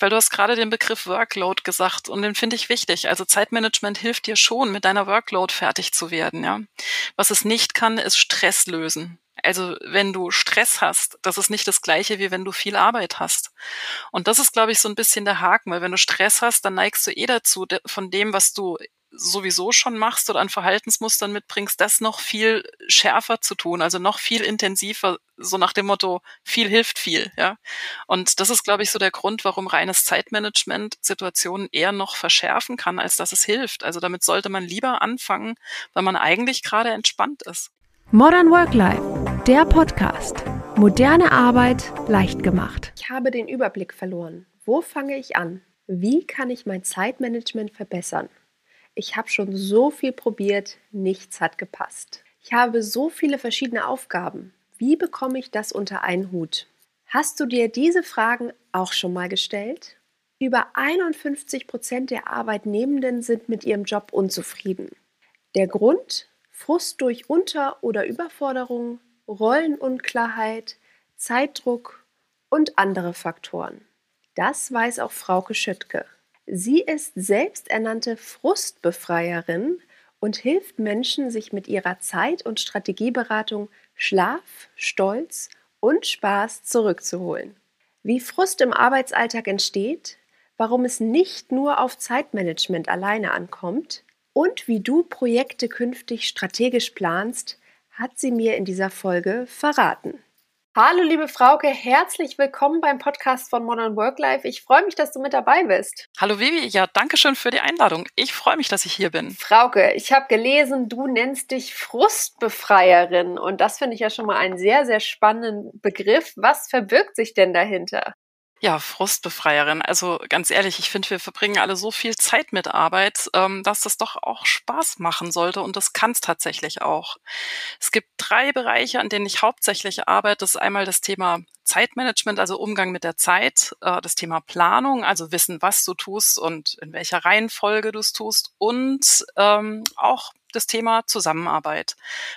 Weil du hast gerade den Begriff Workload gesagt und den finde ich wichtig. Also Zeitmanagement hilft dir schon, mit deiner Workload fertig zu werden, ja. Was es nicht kann, ist Stress lösen. Also wenn du Stress hast, das ist nicht das gleiche, wie wenn du viel Arbeit hast. Und das ist, glaube ich, so ein bisschen der Haken, weil wenn du Stress hast, dann neigst du eh dazu, von dem, was du sowieso schon machst oder an Verhaltensmustern mitbringst, das noch viel schärfer zu tun, also noch viel intensiver, so nach dem Motto, viel hilft viel, ja. Und das ist, glaube ich, so der Grund, warum reines Zeitmanagement Situationen eher noch verschärfen kann, als dass es hilft. Also damit sollte man lieber anfangen, weil man eigentlich gerade entspannt ist. Modern Work Life, der Podcast. Moderne Arbeit leicht gemacht. Ich habe den Überblick verloren. Wo fange ich an? Wie kann ich mein Zeitmanagement verbessern? Ich habe schon so viel probiert, nichts hat gepasst. Ich habe so viele verschiedene Aufgaben. Wie bekomme ich das unter einen Hut? Hast du dir diese Fragen auch schon mal gestellt? Über 51 Prozent der Arbeitnehmenden sind mit ihrem Job unzufrieden. Der Grund? Frust durch Unter- oder Überforderung, Rollenunklarheit, Zeitdruck und andere Faktoren. Das weiß auch Frauke Schüttke. Sie ist selbsternannte Frustbefreierin und hilft Menschen, sich mit ihrer Zeit- und Strategieberatung Schlaf, Stolz und Spaß zurückzuholen. Wie Frust im Arbeitsalltag entsteht, warum es nicht nur auf Zeitmanagement alleine ankommt und wie du Projekte künftig strategisch planst, hat sie mir in dieser Folge verraten. Hallo liebe Frauke, herzlich willkommen beim Podcast von Modern Work Life. Ich freue mich, dass du mit dabei bist. Hallo Vivi, ja, danke schön für die Einladung. Ich freue mich, dass ich hier bin. Frauke, ich habe gelesen, du nennst dich Frustbefreierin und das finde ich ja schon mal einen sehr, sehr spannenden Begriff. Was verbirgt sich denn dahinter? Ja, Frustbefreierin. Also ganz ehrlich, ich finde, wir verbringen alle so viel Zeit mit Arbeit, ähm, dass das doch auch Spaß machen sollte und das kann es tatsächlich auch. Es gibt drei Bereiche, an denen ich hauptsächlich arbeite. Das ist einmal das Thema Zeitmanagement, also Umgang mit der Zeit, äh, das Thema Planung, also wissen, was du tust und in welcher Reihenfolge du es tust und ähm, auch das Thema Zusammenarbeit,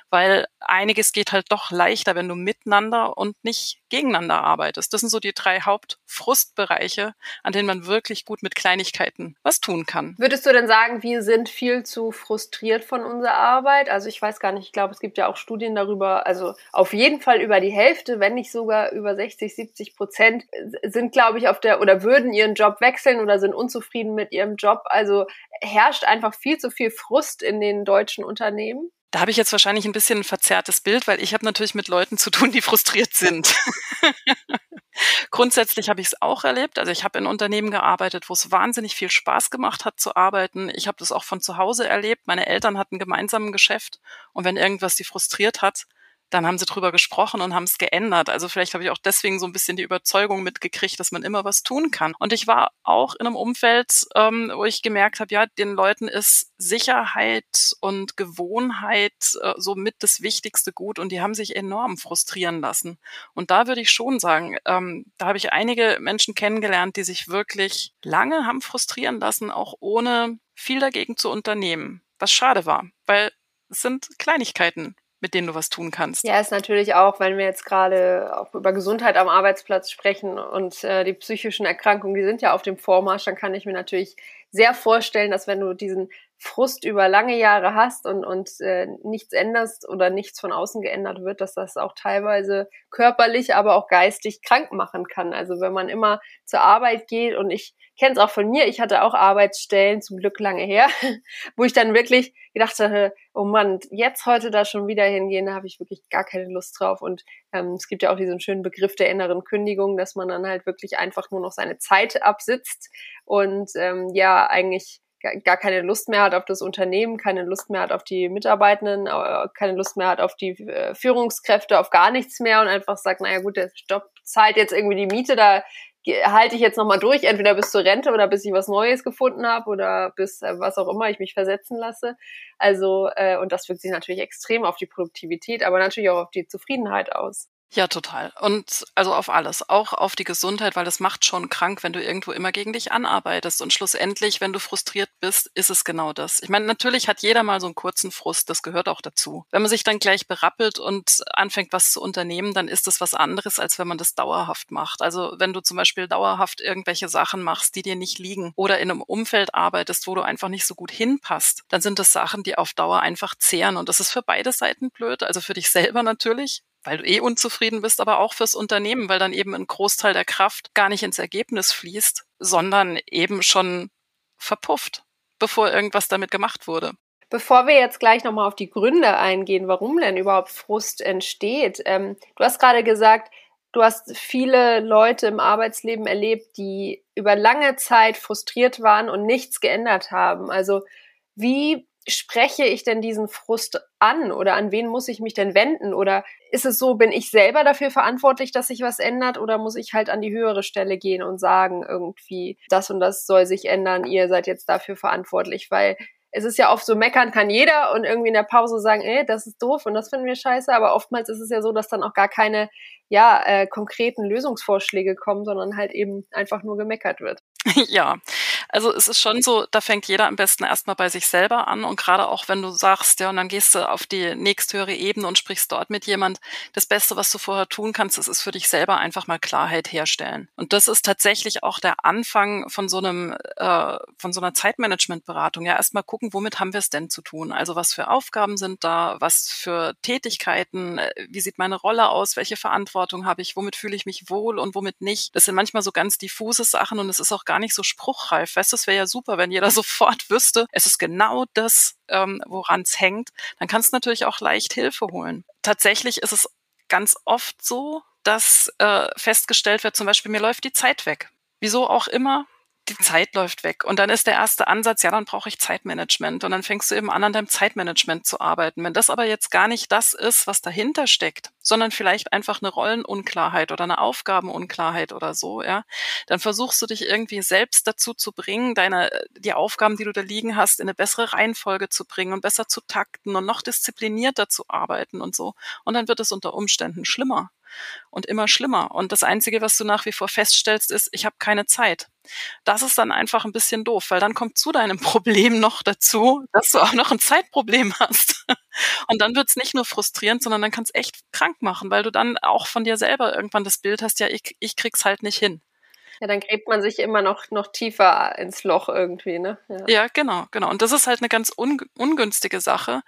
weil einiges geht halt doch leichter, wenn du miteinander und nicht gegeneinander arbeitest. Das sind so die drei Hauptfrustbereiche, an denen man wirklich gut mit Kleinigkeiten was tun kann. Würdest du denn sagen, wir sind viel zu frustriert von unserer Arbeit? Also ich weiß gar nicht, ich glaube, es gibt ja auch Studien darüber, also auf jeden Fall über die Hälfte, wenn nicht sogar über 60, 70 Prozent sind, glaube ich, auf der oder würden ihren Job wechseln oder sind unzufrieden mit ihrem Job. Also herrscht einfach viel zu viel Frust in den deutschen Unternehmen. Da habe ich jetzt wahrscheinlich ein bisschen ein verzerrtes Bild, weil ich habe natürlich mit Leuten zu tun, die frustriert sind. Grundsätzlich habe ich es auch erlebt. Also ich habe in Unternehmen gearbeitet, wo es wahnsinnig viel Spaß gemacht hat zu arbeiten. Ich habe das auch von zu Hause erlebt. Meine Eltern hatten gemeinsam ein Geschäft und wenn irgendwas die frustriert hat, dann haben sie drüber gesprochen und haben es geändert. Also vielleicht habe ich auch deswegen so ein bisschen die Überzeugung mitgekriegt, dass man immer was tun kann. Und ich war auch in einem Umfeld, ähm, wo ich gemerkt habe, ja, den Leuten ist Sicherheit und Gewohnheit äh, so mit das wichtigste Gut und die haben sich enorm frustrieren lassen. Und da würde ich schon sagen, ähm, da habe ich einige Menschen kennengelernt, die sich wirklich lange haben frustrieren lassen, auch ohne viel dagegen zu unternehmen. Was schade war, weil es sind Kleinigkeiten, mit denen du was tun kannst. Ja, ist natürlich auch, wenn wir jetzt gerade auch über Gesundheit am Arbeitsplatz sprechen und äh, die psychischen Erkrankungen, die sind ja auf dem Vormarsch, dann kann ich mir natürlich sehr vorstellen, dass wenn du diesen Frust über lange Jahre hast und, und äh, nichts änderst oder nichts von außen geändert wird, dass das auch teilweise körperlich, aber auch geistig krank machen kann. Also wenn man immer zur Arbeit geht und ich kenne es auch von mir, ich hatte auch Arbeitsstellen, zum Glück lange her, wo ich dann wirklich gedacht hatte, oh Mann, jetzt heute da schon wieder hingehen, da habe ich wirklich gar keine Lust drauf. Und ähm, es gibt ja auch diesen schönen Begriff der inneren Kündigung, dass man dann halt wirklich einfach nur noch seine Zeit absitzt und ähm, ja, eigentlich gar keine Lust mehr hat auf das Unternehmen, keine Lust mehr hat auf die Mitarbeitenden, keine Lust mehr hat auf die äh, Führungskräfte, auf gar nichts mehr und einfach sagt, naja gut, der Job zahlt jetzt irgendwie die Miete, da halte ich jetzt nochmal durch, entweder bis zur Rente oder bis ich was Neues gefunden habe oder bis äh, was auch immer ich mich versetzen lasse. Also, äh, und das wirkt sich natürlich extrem auf die Produktivität, aber natürlich auch auf die Zufriedenheit aus. Ja, total. Und also auf alles, auch auf die Gesundheit, weil es macht schon krank, wenn du irgendwo immer gegen dich anarbeitest. Und schlussendlich, wenn du frustriert bist, ist es genau das. Ich meine, natürlich hat jeder mal so einen kurzen Frust, das gehört auch dazu. Wenn man sich dann gleich berappelt und anfängt, was zu unternehmen, dann ist das was anderes, als wenn man das dauerhaft macht. Also wenn du zum Beispiel dauerhaft irgendwelche Sachen machst, die dir nicht liegen oder in einem Umfeld arbeitest, wo du einfach nicht so gut hinpasst, dann sind das Sachen, die auf Dauer einfach zehren. Und das ist für beide Seiten blöd. Also für dich selber natürlich, weil du eh unzufrieden bist, aber auch fürs Unternehmen, weil dann eben ein Großteil der Kraft gar nicht ins Ergebnis fließt, sondern eben schon verpufft, bevor irgendwas damit gemacht wurde. Bevor wir jetzt gleich nochmal auf die Gründe eingehen, warum denn überhaupt Frust entsteht, ähm, du hast gerade gesagt, du hast viele Leute im Arbeitsleben erlebt, die über lange Zeit frustriert waren und nichts geändert haben. Also wie spreche ich denn diesen Frust an oder an wen muss ich mich denn wenden? Oder ist es so, bin ich selber dafür verantwortlich, dass sich was ändert oder muss ich halt an die höhere Stelle gehen und sagen, irgendwie, das und das soll sich ändern, ihr seid jetzt dafür verantwortlich, weil es ist ja oft so, meckern kann jeder und irgendwie in der Pause sagen, ey, das ist doof und das finden wir scheiße, aber oftmals ist es ja so, dass dann auch gar keine, ja, äh, konkreten Lösungsvorschläge kommen, sondern halt eben einfach nur gemeckert wird. Ja, also es ist schon so, da fängt jeder am besten erstmal bei sich selber an und gerade auch wenn du sagst, ja, und dann gehst du auf die nächsthöhere Ebene und sprichst dort mit jemand, das Beste, was du vorher tun kannst, das ist für dich selber einfach mal Klarheit herstellen. Und das ist tatsächlich auch der Anfang von so einem, äh, von so einer Zeitmanagementberatung. Ja, erstmal gucken, womit haben wir es denn zu tun? Also was für Aufgaben sind da, was für Tätigkeiten, äh, wie sieht meine Rolle aus, welche Verantwortung habe ich, womit fühle ich mich wohl und womit nicht. Das sind manchmal so ganz diffuse Sachen und es ist auch gar nicht so spruchreif. Weißt du, es wäre ja super, wenn jeder sofort wüsste, es ist genau das, ähm, woran es hängt. Dann kannst du natürlich auch leicht Hilfe holen. Tatsächlich ist es ganz oft so, dass äh, festgestellt wird, zum Beispiel, mir läuft die Zeit weg. Wieso auch immer, die Zeit läuft weg. Und dann ist der erste Ansatz, ja, dann brauche ich Zeitmanagement. Und dann fängst du eben an, an deinem Zeitmanagement zu arbeiten. Wenn das aber jetzt gar nicht das ist, was dahinter steckt, sondern vielleicht einfach eine Rollenunklarheit oder eine Aufgabenunklarheit oder so, ja, dann versuchst du dich irgendwie selbst dazu zu bringen, deine, die Aufgaben, die du da liegen hast, in eine bessere Reihenfolge zu bringen und besser zu takten und noch disziplinierter zu arbeiten und so. Und dann wird es unter Umständen schlimmer und immer schlimmer. Und das Einzige, was du nach wie vor feststellst, ist, ich habe keine Zeit. Das ist dann einfach ein bisschen doof, weil dann kommt zu deinem Problem noch dazu, dass du auch noch ein Zeitproblem hast. Und dann wird's nicht nur frustrierend, sondern dann kann es echt krank machen, weil du dann auch von dir selber irgendwann das Bild hast, ja, ich, ich krieg's halt nicht hin. Ja, dann gräbt man sich immer noch, noch tiefer ins Loch irgendwie, ne? Ja. ja, genau, genau. Und das ist halt eine ganz un ungünstige Sache.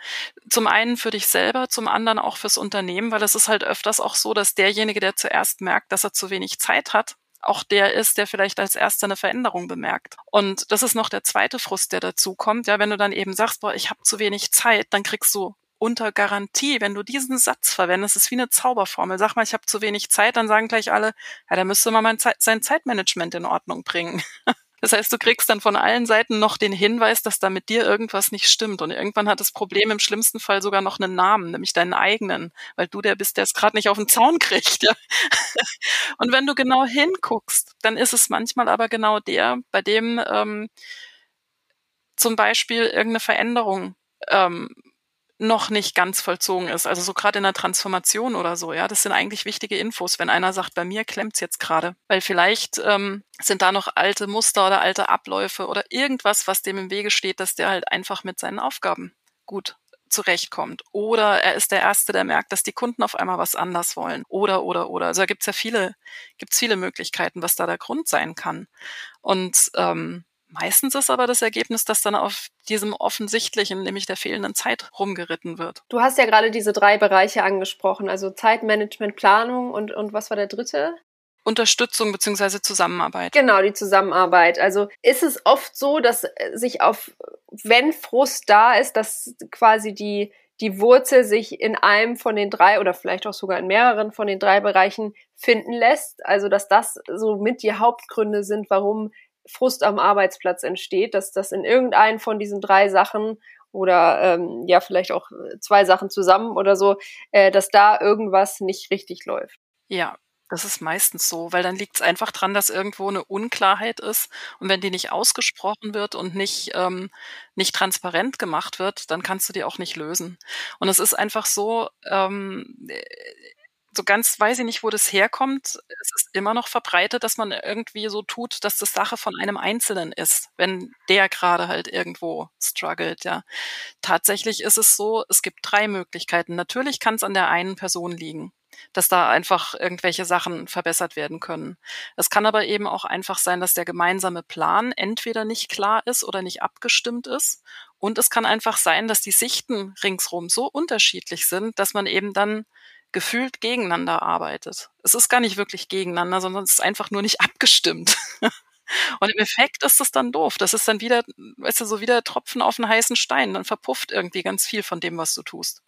Zum einen für dich selber, zum anderen auch fürs Unternehmen, weil es ist halt öfters auch so, dass derjenige, der zuerst merkt, dass er zu wenig Zeit hat, auch der ist, der vielleicht als erster eine Veränderung bemerkt. Und das ist noch der zweite Frust, der dazu kommt. Ja, wenn du dann eben sagst, boah, ich habe zu wenig Zeit, dann kriegst du unter Garantie, wenn du diesen Satz verwendest, ist wie eine Zauberformel. Sag mal, ich habe zu wenig Zeit, dann sagen gleich alle, ja, da müsste man Zeit, sein Zeitmanagement in Ordnung bringen. Das heißt, du kriegst dann von allen Seiten noch den Hinweis, dass da mit dir irgendwas nicht stimmt. Und irgendwann hat das Problem im schlimmsten Fall sogar noch einen Namen, nämlich deinen eigenen, weil du der bist, der es gerade nicht auf den Zaun kriegt. Ja? Und wenn du genau hinguckst, dann ist es manchmal aber genau der, bei dem ähm, zum Beispiel irgendeine Veränderung ähm, noch nicht ganz vollzogen ist. Also so gerade in der Transformation oder so, ja, das sind eigentlich wichtige Infos, wenn einer sagt, bei mir klemmt's jetzt gerade. Weil vielleicht ähm, sind da noch alte Muster oder alte Abläufe oder irgendwas, was dem im Wege steht, dass der halt einfach mit seinen Aufgaben gut zurechtkommt. Oder er ist der Erste, der merkt, dass die Kunden auf einmal was anders wollen. Oder, oder, oder. Also da gibt's ja viele, gibt's viele Möglichkeiten, was da der Grund sein kann. Und ähm, Meistens ist aber das Ergebnis, dass dann auf diesem offensichtlichen, nämlich der fehlenden Zeit rumgeritten wird. Du hast ja gerade diese drei Bereiche angesprochen, also Zeitmanagement, Planung und, und was war der dritte? Unterstützung beziehungsweise Zusammenarbeit. Genau, die Zusammenarbeit. Also ist es oft so, dass sich auf, wenn Frust da ist, dass quasi die, die Wurzel sich in einem von den drei oder vielleicht auch sogar in mehreren von den drei Bereichen finden lässt. Also dass das so mit die Hauptgründe sind, warum Frust am Arbeitsplatz entsteht, dass das in irgendeinen von diesen drei Sachen oder ähm, ja vielleicht auch zwei Sachen zusammen oder so, äh, dass da irgendwas nicht richtig läuft. Ja, das ist meistens so, weil dann liegt es einfach dran, dass irgendwo eine Unklarheit ist und wenn die nicht ausgesprochen wird und nicht ähm, nicht transparent gemacht wird, dann kannst du die auch nicht lösen. Und es ist einfach so, ähm, so ganz weiß ich nicht, wo das herkommt. Es ist immer noch verbreitet, dass man irgendwie so tut, dass das Sache von einem Einzelnen ist, wenn der gerade halt irgendwo struggelt, ja. Tatsächlich ist es so, es gibt drei Möglichkeiten. Natürlich kann es an der einen Person liegen dass da einfach irgendwelche Sachen verbessert werden können. Es kann aber eben auch einfach sein, dass der gemeinsame Plan entweder nicht klar ist oder nicht abgestimmt ist. Und es kann einfach sein, dass die Sichten ringsrum so unterschiedlich sind, dass man eben dann gefühlt gegeneinander arbeitet. Es ist gar nicht wirklich gegeneinander, sondern es ist einfach nur nicht abgestimmt. Und im Effekt ist es dann doof. Das ist dann wieder, weißt du, so wieder Tropfen auf einen heißen Stein. Dann verpufft irgendwie ganz viel von dem, was du tust.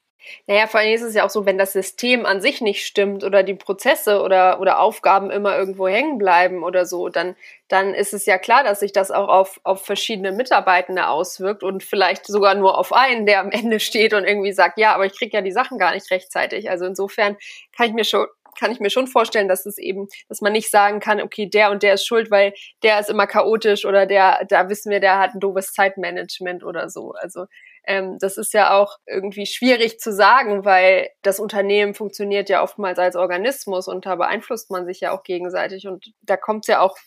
Naja, vor allem ist es ja auch so, wenn das System an sich nicht stimmt oder die Prozesse oder, oder Aufgaben immer irgendwo hängen bleiben oder so, dann, dann ist es ja klar, dass sich das auch auf, auf verschiedene Mitarbeitende auswirkt und vielleicht sogar nur auf einen, der am Ende steht und irgendwie sagt, ja, aber ich kriege ja die Sachen gar nicht rechtzeitig. Also insofern kann ich mir schon kann ich mir schon vorstellen, dass es eben, dass man nicht sagen kann, okay, der und der ist schuld, weil der ist immer chaotisch oder der, da wissen wir, der hat ein doofes Zeitmanagement oder so. Also ähm, das ist ja auch irgendwie schwierig zu sagen, weil das Unternehmen funktioniert ja oftmals als Organismus und da beeinflusst man sich ja auch gegenseitig. Und da kommt es ja auch,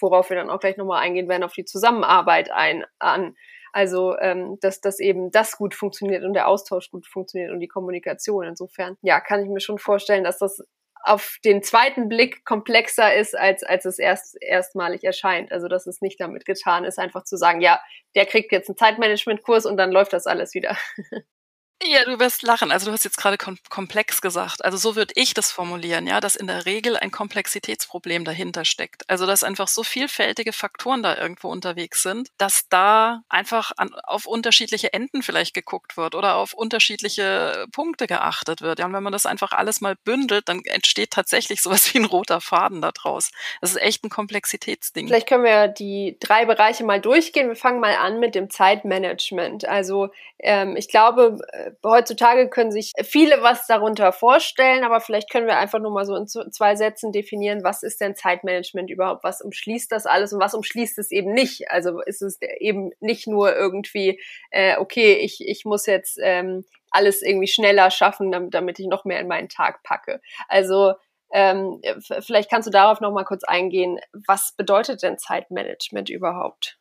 worauf wir dann auch gleich nochmal eingehen werden, auf die Zusammenarbeit ein, an. Also, ähm, dass, dass eben das gut funktioniert und der Austausch gut funktioniert und die Kommunikation. Insofern, ja, kann ich mir schon vorstellen, dass das auf den zweiten Blick komplexer ist, als, als es erst, erstmalig erscheint. Also, dass es nicht damit getan ist, einfach zu sagen, ja, der kriegt jetzt einen Zeitmanagement-Kurs und dann läuft das alles wieder. Ja, du wirst lachen. Also du hast jetzt gerade kom komplex gesagt. Also so würde ich das formulieren, ja, dass in der Regel ein Komplexitätsproblem dahinter steckt. Also dass einfach so vielfältige Faktoren da irgendwo unterwegs sind, dass da einfach an, auf unterschiedliche Enden vielleicht geguckt wird oder auf unterschiedliche Punkte geachtet wird. Ja, und wenn man das einfach alles mal bündelt, dann entsteht tatsächlich sowas wie ein roter Faden da draus. Das ist echt ein Komplexitätsding. Vielleicht können wir die drei Bereiche mal durchgehen. Wir fangen mal an mit dem Zeitmanagement. Also ähm, ich glaube, heutzutage können sich viele was darunter vorstellen, aber vielleicht können wir einfach nur mal so in zwei Sätzen definieren, was ist denn Zeitmanagement überhaupt? Was umschließt das alles und was umschließt es eben nicht? Also ist es eben nicht nur irgendwie, äh, okay, ich, ich muss jetzt ähm, alles irgendwie schneller schaffen, damit, damit ich noch mehr in meinen Tag packe. Also ähm, vielleicht kannst du darauf noch mal kurz eingehen. Was bedeutet denn Zeitmanagement überhaupt?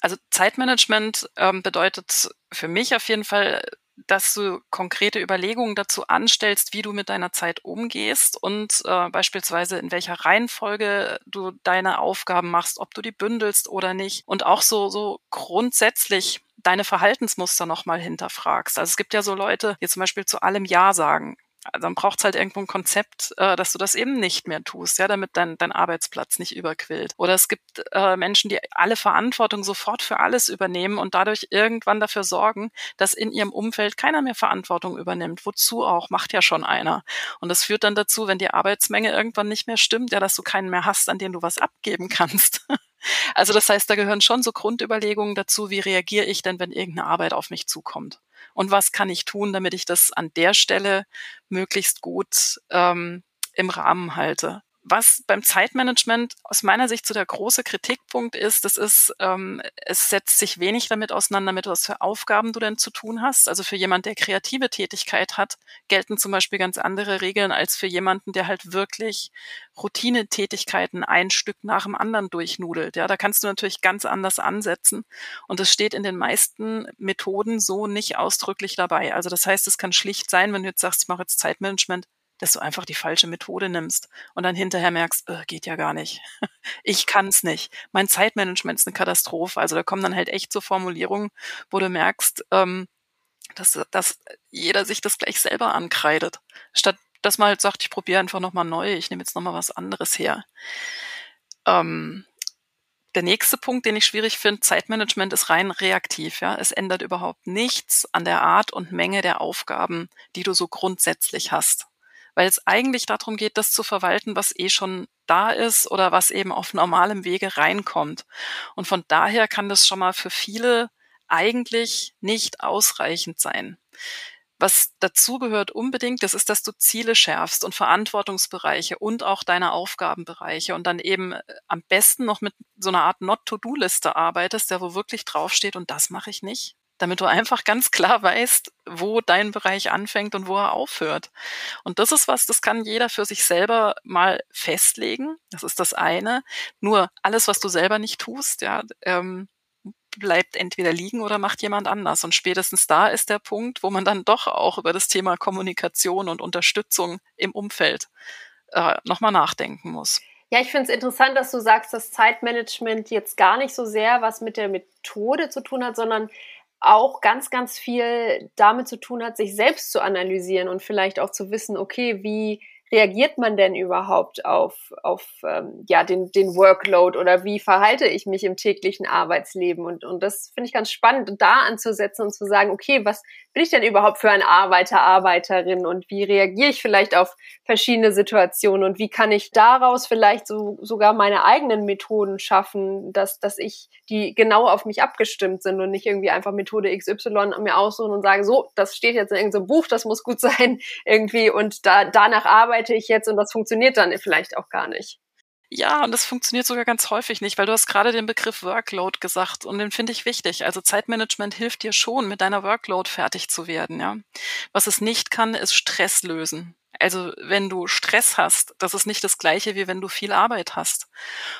Also Zeitmanagement ähm, bedeutet für mich auf jeden Fall dass du konkrete Überlegungen dazu anstellst, wie du mit deiner Zeit umgehst und äh, beispielsweise in welcher Reihenfolge du deine Aufgaben machst, ob du die bündelst oder nicht und auch so so grundsätzlich deine Verhaltensmuster nochmal hinterfragst. Also es gibt ja so Leute, die zum Beispiel zu allem Ja sagen. Also dann braucht es halt irgendwo ein Konzept, äh, dass du das eben nicht mehr tust, ja, damit dein, dein Arbeitsplatz nicht überquillt. Oder es gibt äh, Menschen, die alle Verantwortung sofort für alles übernehmen und dadurch irgendwann dafür sorgen, dass in ihrem Umfeld keiner mehr Verantwortung übernimmt. Wozu auch? Macht ja schon einer. Und das führt dann dazu, wenn die Arbeitsmenge irgendwann nicht mehr stimmt, ja, dass du keinen mehr hast, an den du was abgeben kannst. Also das heißt, da gehören schon so Grundüberlegungen dazu, wie reagiere ich denn, wenn irgendeine Arbeit auf mich zukommt und was kann ich tun, damit ich das an der Stelle möglichst gut ähm, im Rahmen halte was beim Zeitmanagement aus meiner Sicht so der große Kritikpunkt ist, das ist, ähm, es setzt sich wenig damit auseinander, mit was für Aufgaben du denn zu tun hast. Also für jemand, der kreative Tätigkeit hat, gelten zum Beispiel ganz andere Regeln als für jemanden, der halt wirklich Routinetätigkeiten ein Stück nach dem anderen durchnudelt. Ja, da kannst du natürlich ganz anders ansetzen. Und es steht in den meisten Methoden so nicht ausdrücklich dabei. Also das heißt, es kann schlicht sein, wenn du jetzt sagst, ich mache jetzt Zeitmanagement, dass du einfach die falsche Methode nimmst und dann hinterher merkst, äh, geht ja gar nicht. Ich kann es nicht. Mein Zeitmanagement ist eine Katastrophe. Also da kommen dann halt echt so Formulierungen, wo du merkst, ähm, dass, dass jeder sich das gleich selber ankreidet. Statt dass man halt sagt, ich probiere einfach nochmal neu, ich nehme jetzt nochmal was anderes her. Ähm, der nächste Punkt, den ich schwierig finde, Zeitmanagement ist rein reaktiv. Ja, es ändert überhaupt nichts an der Art und Menge der Aufgaben, die du so grundsätzlich hast weil es eigentlich darum geht, das zu verwalten, was eh schon da ist oder was eben auf normalem Wege reinkommt. Und von daher kann das schon mal für viele eigentlich nicht ausreichend sein. Was dazu gehört unbedingt, das ist, dass du Ziele schärfst und Verantwortungsbereiche und auch deine Aufgabenbereiche und dann eben äh, am besten noch mit so einer Art Not-to-Do-Liste arbeitest, der wo wirklich draufsteht und das mache ich nicht damit du einfach ganz klar weißt, wo dein Bereich anfängt und wo er aufhört. Und das ist was, das kann jeder für sich selber mal festlegen. Das ist das eine. Nur alles, was du selber nicht tust, ja, ähm, bleibt entweder liegen oder macht jemand anders. Und spätestens da ist der Punkt, wo man dann doch auch über das Thema Kommunikation und Unterstützung im Umfeld äh, nochmal nachdenken muss. Ja, ich finde es interessant, dass du sagst, dass Zeitmanagement jetzt gar nicht so sehr was mit der Methode zu tun hat, sondern auch ganz, ganz viel damit zu tun hat, sich selbst zu analysieren und vielleicht auch zu wissen, okay, wie reagiert man denn überhaupt auf, auf ähm, ja, den, den Workload oder wie verhalte ich mich im täglichen Arbeitsleben? Und, und das finde ich ganz spannend, da anzusetzen und zu sagen, okay, was bin ich denn überhaupt für ein Arbeiter, Arbeiterin und wie reagiere ich vielleicht auf verschiedene Situationen und wie kann ich daraus vielleicht so, sogar meine eigenen Methoden schaffen, dass, dass ich die genau auf mich abgestimmt sind und nicht irgendwie einfach Methode XY mir aussuchen und sagen, so, das steht jetzt in irgendeinem Buch, das muss gut sein irgendwie und da, danach arbeite arbeite ich jetzt und das funktioniert dann vielleicht auch gar nicht. Ja, und das funktioniert sogar ganz häufig nicht, weil du hast gerade den Begriff Workload gesagt und den finde ich wichtig. Also Zeitmanagement hilft dir schon, mit deiner Workload fertig zu werden, ja. Was es nicht kann, ist Stress lösen. Also wenn du Stress hast, das ist nicht das gleiche, wie wenn du viel Arbeit hast.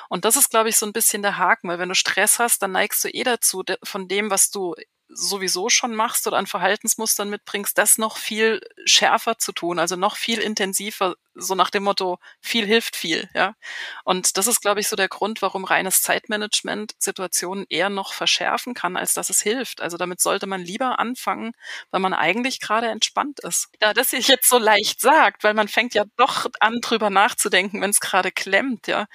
Und das ist, glaube ich, so ein bisschen der Haken, weil wenn du Stress hast, dann neigst du eh dazu, von dem, was du sowieso schon machst oder an Verhaltensmustern mitbringst, das noch viel schärfer zu tun, also noch viel intensiver, so nach dem Motto, viel hilft viel, ja. Und das ist, glaube ich, so der Grund, warum reines Zeitmanagement Situationen eher noch verschärfen kann, als dass es hilft. Also damit sollte man lieber anfangen, weil man eigentlich gerade entspannt ist. Ja, das sich jetzt so leicht sagt, weil man fängt ja doch an, drüber nachzudenken, wenn es gerade klemmt, ja,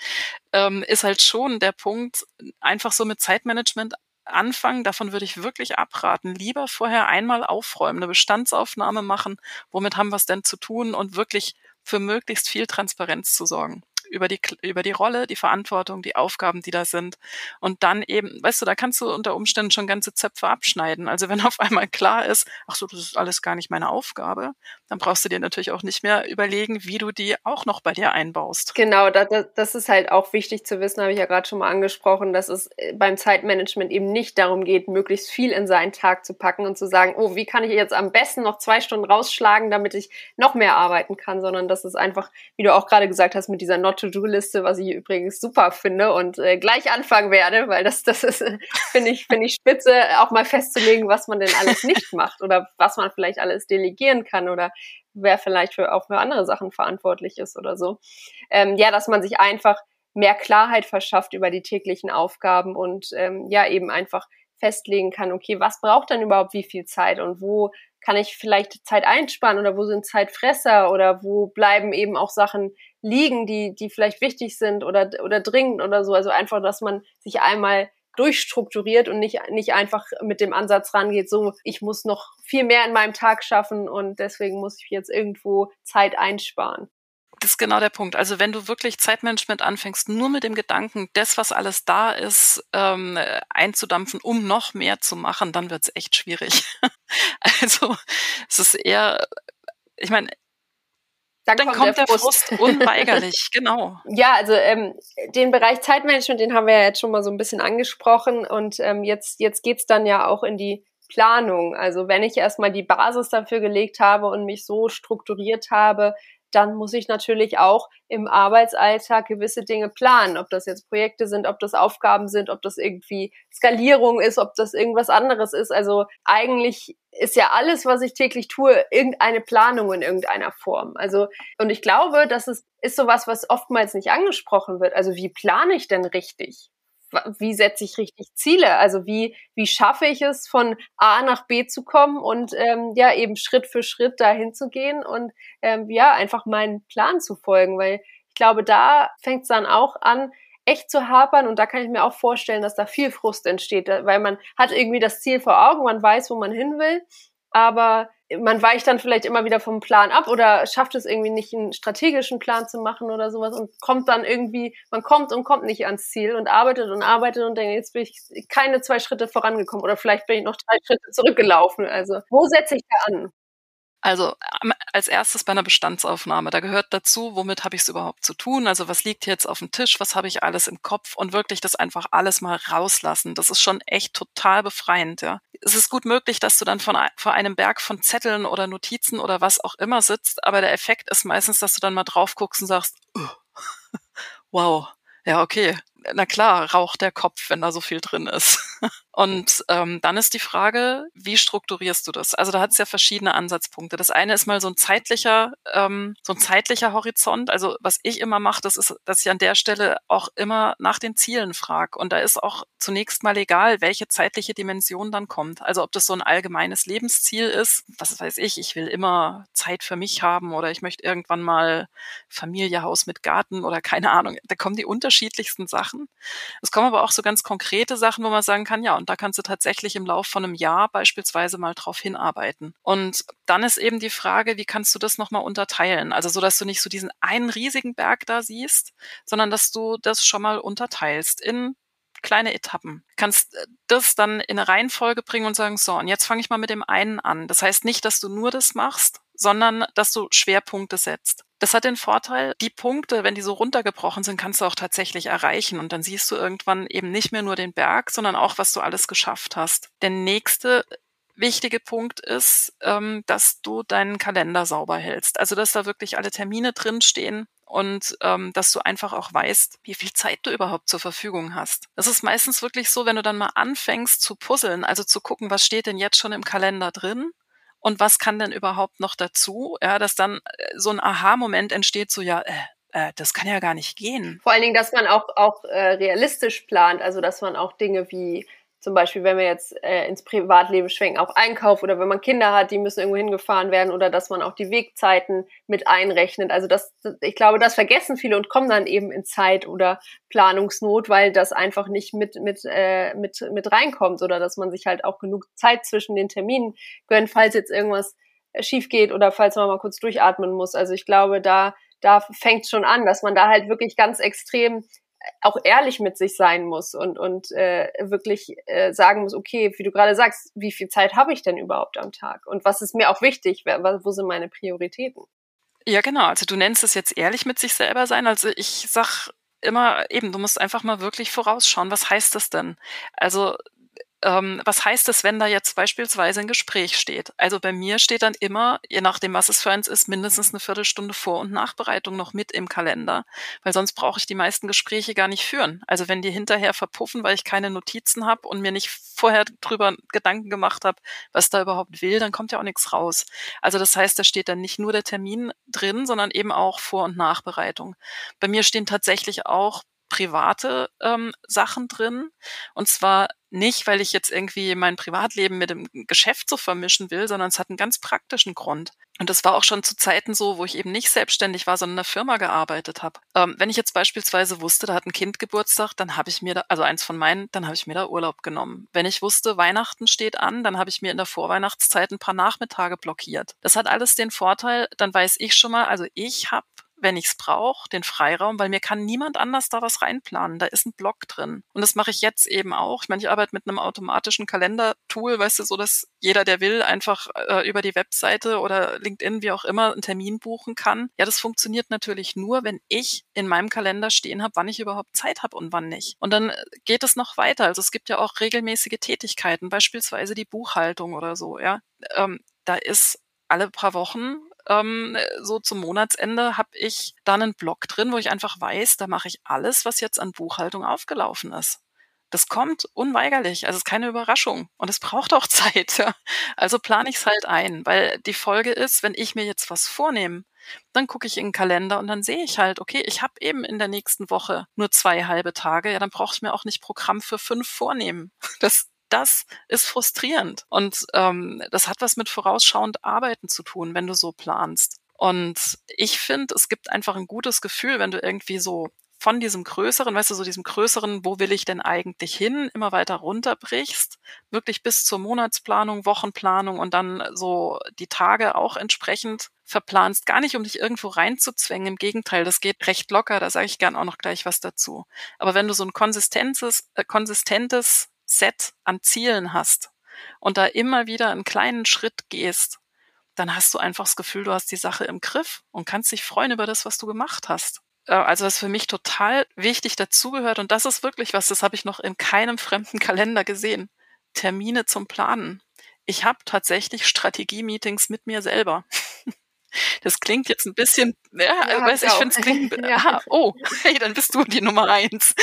ähm, ist halt schon der Punkt, einfach so mit Zeitmanagement anfangen, davon würde ich wirklich abraten. Lieber vorher einmal aufräumen, eine Bestandsaufnahme machen, womit haben wir es denn zu tun? Und wirklich für möglichst viel Transparenz zu sorgen über die, über die Rolle, die Verantwortung, die Aufgaben, die da sind. Und dann eben, weißt du, da kannst du unter Umständen schon ganze Zöpfe abschneiden. Also wenn auf einmal klar ist, ach so, das ist alles gar nicht meine Aufgabe, dann brauchst du dir natürlich auch nicht mehr überlegen, wie du die auch noch bei dir einbaust. Genau, das, das ist halt auch wichtig zu wissen, habe ich ja gerade schon mal angesprochen, dass es äh, beim Zeitmanagement eben nicht darum geht, möglichst viel in seinen Tag zu packen und zu sagen, oh, wie kann ich jetzt am besten noch zwei Stunden rausschlagen, damit ich noch mehr arbeiten kann, sondern das ist einfach, wie du auch gerade gesagt hast, mit dieser Not To-Do-Liste, was ich übrigens super finde und äh, gleich anfangen werde, weil das, das ist, äh, finde ich, finde ich spitze, auch mal festzulegen, was man denn alles nicht macht oder was man vielleicht alles delegieren kann oder wer vielleicht für, auch für andere Sachen verantwortlich ist oder so. Ähm, ja, dass man sich einfach mehr Klarheit verschafft über die täglichen Aufgaben und ähm, ja, eben einfach festlegen kann, okay, was braucht dann überhaupt wie viel Zeit und wo kann ich vielleicht Zeit einsparen oder wo sind Zeitfresser oder wo bleiben eben auch Sachen liegen, die, die vielleicht wichtig sind oder, oder dringend oder so. Also einfach, dass man sich einmal durchstrukturiert und nicht, nicht einfach mit dem Ansatz rangeht, so, ich muss noch viel mehr in meinem Tag schaffen und deswegen muss ich jetzt irgendwo Zeit einsparen. Das ist genau der Punkt. Also wenn du wirklich Zeitmanagement anfängst, nur mit dem Gedanken, das, was alles da ist, ähm, einzudampfen, um noch mehr zu machen, dann wird es echt schwierig. also es ist eher, ich meine, dann, dann kommt, kommt, der, der Frust. Frust unweigerlich, genau. Ja, also ähm, den Bereich Zeitmanagement, den haben wir ja jetzt schon mal so ein bisschen angesprochen und ähm, jetzt, jetzt geht's dann ja auch in die Planung. Also wenn ich erstmal die Basis dafür gelegt habe und mich so strukturiert habe, dann muss ich natürlich auch im Arbeitsalltag gewisse Dinge planen, ob das jetzt Projekte sind, ob das Aufgaben sind, ob das irgendwie Skalierung ist, ob das irgendwas anderes ist. Also eigentlich ist ja alles, was ich täglich tue, irgendeine Planung in irgendeiner Form. Also, und ich glaube, das ist, ist sowas, was oftmals nicht angesprochen wird. Also, wie plane ich denn richtig? Wie setze ich richtig Ziele? Also wie, wie schaffe ich es, von A nach B zu kommen und ähm, ja, eben Schritt für Schritt dahin zu gehen und ähm, ja, einfach meinen Plan zu folgen, weil ich glaube, da fängt es dann auch an, echt zu hapern und da kann ich mir auch vorstellen, dass da viel Frust entsteht, weil man hat irgendwie das Ziel vor Augen, man weiß, wo man hin will, aber man weicht dann vielleicht immer wieder vom Plan ab oder schafft es irgendwie nicht, einen strategischen Plan zu machen oder sowas und kommt dann irgendwie, man kommt und kommt nicht ans Ziel und arbeitet und arbeitet und denkt, jetzt bin ich keine zwei Schritte vorangekommen oder vielleicht bin ich noch drei Schritte zurückgelaufen. Also, wo setze ich da an? Also als erstes bei einer Bestandsaufnahme, da gehört dazu, womit habe ich es überhaupt zu tun? Also was liegt jetzt auf dem Tisch, was habe ich alles im Kopf und wirklich das einfach alles mal rauslassen. Das ist schon echt total befreiend, ja. Es ist gut möglich, dass du dann von, vor einem Berg von Zetteln oder Notizen oder was auch immer sitzt, aber der Effekt ist meistens, dass du dann mal drauf guckst und sagst, wow, ja, okay, na klar, raucht der Kopf, wenn da so viel drin ist. Und ähm, dann ist die Frage, wie strukturierst du das? Also da hat es ja verschiedene Ansatzpunkte. Das eine ist mal so ein zeitlicher, ähm, so ein zeitlicher Horizont. Also was ich immer mache, das ist, dass ich an der Stelle auch immer nach den Zielen frage. Und da ist auch zunächst mal egal, welche zeitliche Dimension dann kommt. Also ob das so ein allgemeines Lebensziel ist, was weiß ich, ich will immer Zeit für mich haben oder ich möchte irgendwann mal Familiehaus mit Garten oder keine Ahnung. Da kommen die unterschiedlichsten Sachen. Es kommen aber auch so ganz konkrete Sachen, wo man sagen kann, ja, und da kannst du tatsächlich im Laufe von einem Jahr beispielsweise mal drauf hinarbeiten. Und dann ist eben die Frage, wie kannst du das nochmal unterteilen? Also so, dass du nicht so diesen einen riesigen Berg da siehst, sondern dass du das schon mal unterteilst in kleine Etappen. Kannst äh, das dann in eine Reihenfolge bringen und sagen, so, und jetzt fange ich mal mit dem einen an. Das heißt nicht, dass du nur das machst, sondern dass du Schwerpunkte setzt. Das hat den Vorteil, die Punkte, wenn die so runtergebrochen sind, kannst du auch tatsächlich erreichen. Und dann siehst du irgendwann eben nicht mehr nur den Berg, sondern auch, was du alles geschafft hast. Der nächste wichtige Punkt ist, ähm, dass du deinen Kalender sauber hältst. Also, dass da wirklich alle Termine drinstehen und ähm, dass du einfach auch weißt, wie viel Zeit du überhaupt zur Verfügung hast. Das ist meistens wirklich so, wenn du dann mal anfängst zu puzzeln, also zu gucken, was steht denn jetzt schon im Kalender drin und was kann denn überhaupt noch dazu, ja, dass dann äh, so ein Aha-Moment entsteht, so ja, äh, äh, das kann ja gar nicht gehen. Vor allen Dingen, dass man auch, auch äh, realistisch plant, also dass man auch Dinge wie zum Beispiel, wenn wir jetzt äh, ins Privatleben schwenken, auch Einkauf oder wenn man Kinder hat, die müssen irgendwo hingefahren werden oder dass man auch die Wegzeiten mit einrechnet. Also das, ich glaube, das vergessen viele und kommen dann eben in Zeit oder Planungsnot, weil das einfach nicht mit mit äh, mit mit reinkommt oder dass man sich halt auch genug Zeit zwischen den Terminen gönnt, falls jetzt irgendwas schief geht oder falls man mal kurz durchatmen muss. Also ich glaube, da da fängt schon an, dass man da halt wirklich ganz extrem auch ehrlich mit sich sein muss und, und äh, wirklich äh, sagen muss, okay, wie du gerade sagst, wie viel Zeit habe ich denn überhaupt am Tag? Und was ist mir auch wichtig? Wo sind meine Prioritäten? Ja, genau. Also du nennst es jetzt ehrlich mit sich selber sein. Also ich sag immer eben, du musst einfach mal wirklich vorausschauen. Was heißt das denn? Also ähm, was heißt es, wenn da jetzt beispielsweise ein Gespräch steht? Also bei mir steht dann immer, je nachdem, was es für eins ist, mindestens eine Viertelstunde Vor- und Nachbereitung noch mit im Kalender, weil sonst brauche ich die meisten Gespräche gar nicht führen. Also wenn die hinterher verpuffen, weil ich keine Notizen habe und mir nicht vorher drüber Gedanken gemacht habe, was da überhaupt will, dann kommt ja auch nichts raus. Also das heißt, da steht dann nicht nur der Termin drin, sondern eben auch Vor- und Nachbereitung. Bei mir stehen tatsächlich auch private ähm, Sachen drin. Und zwar nicht, weil ich jetzt irgendwie mein Privatleben mit dem Geschäft so vermischen will, sondern es hat einen ganz praktischen Grund. Und das war auch schon zu Zeiten so, wo ich eben nicht selbstständig war, sondern in einer Firma gearbeitet habe. Ähm, wenn ich jetzt beispielsweise wusste, da hat ein Kind Geburtstag, dann habe ich mir da, also eins von meinen, dann habe ich mir da Urlaub genommen. Wenn ich wusste, Weihnachten steht an, dann habe ich mir in der Vorweihnachtszeit ein paar Nachmittage blockiert. Das hat alles den Vorteil, dann weiß ich schon mal, also ich habe wenn ich es brauche, den Freiraum, weil mir kann niemand anders da was reinplanen. Da ist ein Block drin. Und das mache ich jetzt eben auch. Ich meine, ich arbeite mit einem automatischen Kalendertool, weißt du, so dass jeder, der will, einfach äh, über die Webseite oder LinkedIn, wie auch immer, einen Termin buchen kann. Ja, das funktioniert natürlich nur, wenn ich in meinem Kalender stehen habe, wann ich überhaupt Zeit habe und wann nicht. Und dann geht es noch weiter. Also es gibt ja auch regelmäßige Tätigkeiten, beispielsweise die Buchhaltung oder so, ja. Ähm, da ist alle paar Wochen ähm, so zum Monatsende habe ich dann einen Blog drin, wo ich einfach weiß, da mache ich alles, was jetzt an Buchhaltung aufgelaufen ist. Das kommt unweigerlich, also es ist keine Überraschung und es braucht auch Zeit. Also plane ich es halt ein, weil die Folge ist, wenn ich mir jetzt was vornehme, dann gucke ich in den Kalender und dann sehe ich halt, okay, ich habe eben in der nächsten Woche nur zwei halbe Tage, ja, dann brauche ich mir auch nicht Programm für fünf vornehmen. Das das ist frustrierend. Und ähm, das hat was mit vorausschauend Arbeiten zu tun, wenn du so planst. Und ich finde, es gibt einfach ein gutes Gefühl, wenn du irgendwie so von diesem größeren, weißt du, so diesem größeren, wo will ich denn eigentlich hin, immer weiter runterbrichst, wirklich bis zur Monatsplanung, Wochenplanung und dann so die Tage auch entsprechend verplanst, gar nicht um dich irgendwo reinzuzwängen, im Gegenteil, das geht recht locker, da sage ich gern auch noch gleich was dazu. Aber wenn du so ein konsistentes, äh, konsistentes Set an Zielen hast und da immer wieder einen kleinen Schritt gehst, dann hast du einfach das Gefühl, du hast die Sache im Griff und kannst dich freuen über das, was du gemacht hast. Äh, also was für mich total wichtig dazugehört und das ist wirklich was, das habe ich noch in keinem fremden Kalender gesehen. Termine zum Planen. Ich habe tatsächlich Strategie-Meetings mit mir selber. Das klingt jetzt ein bisschen, ja, ja weiß, ich finde es klingt, ja. aha, oh, hey, dann bist du die Nummer eins.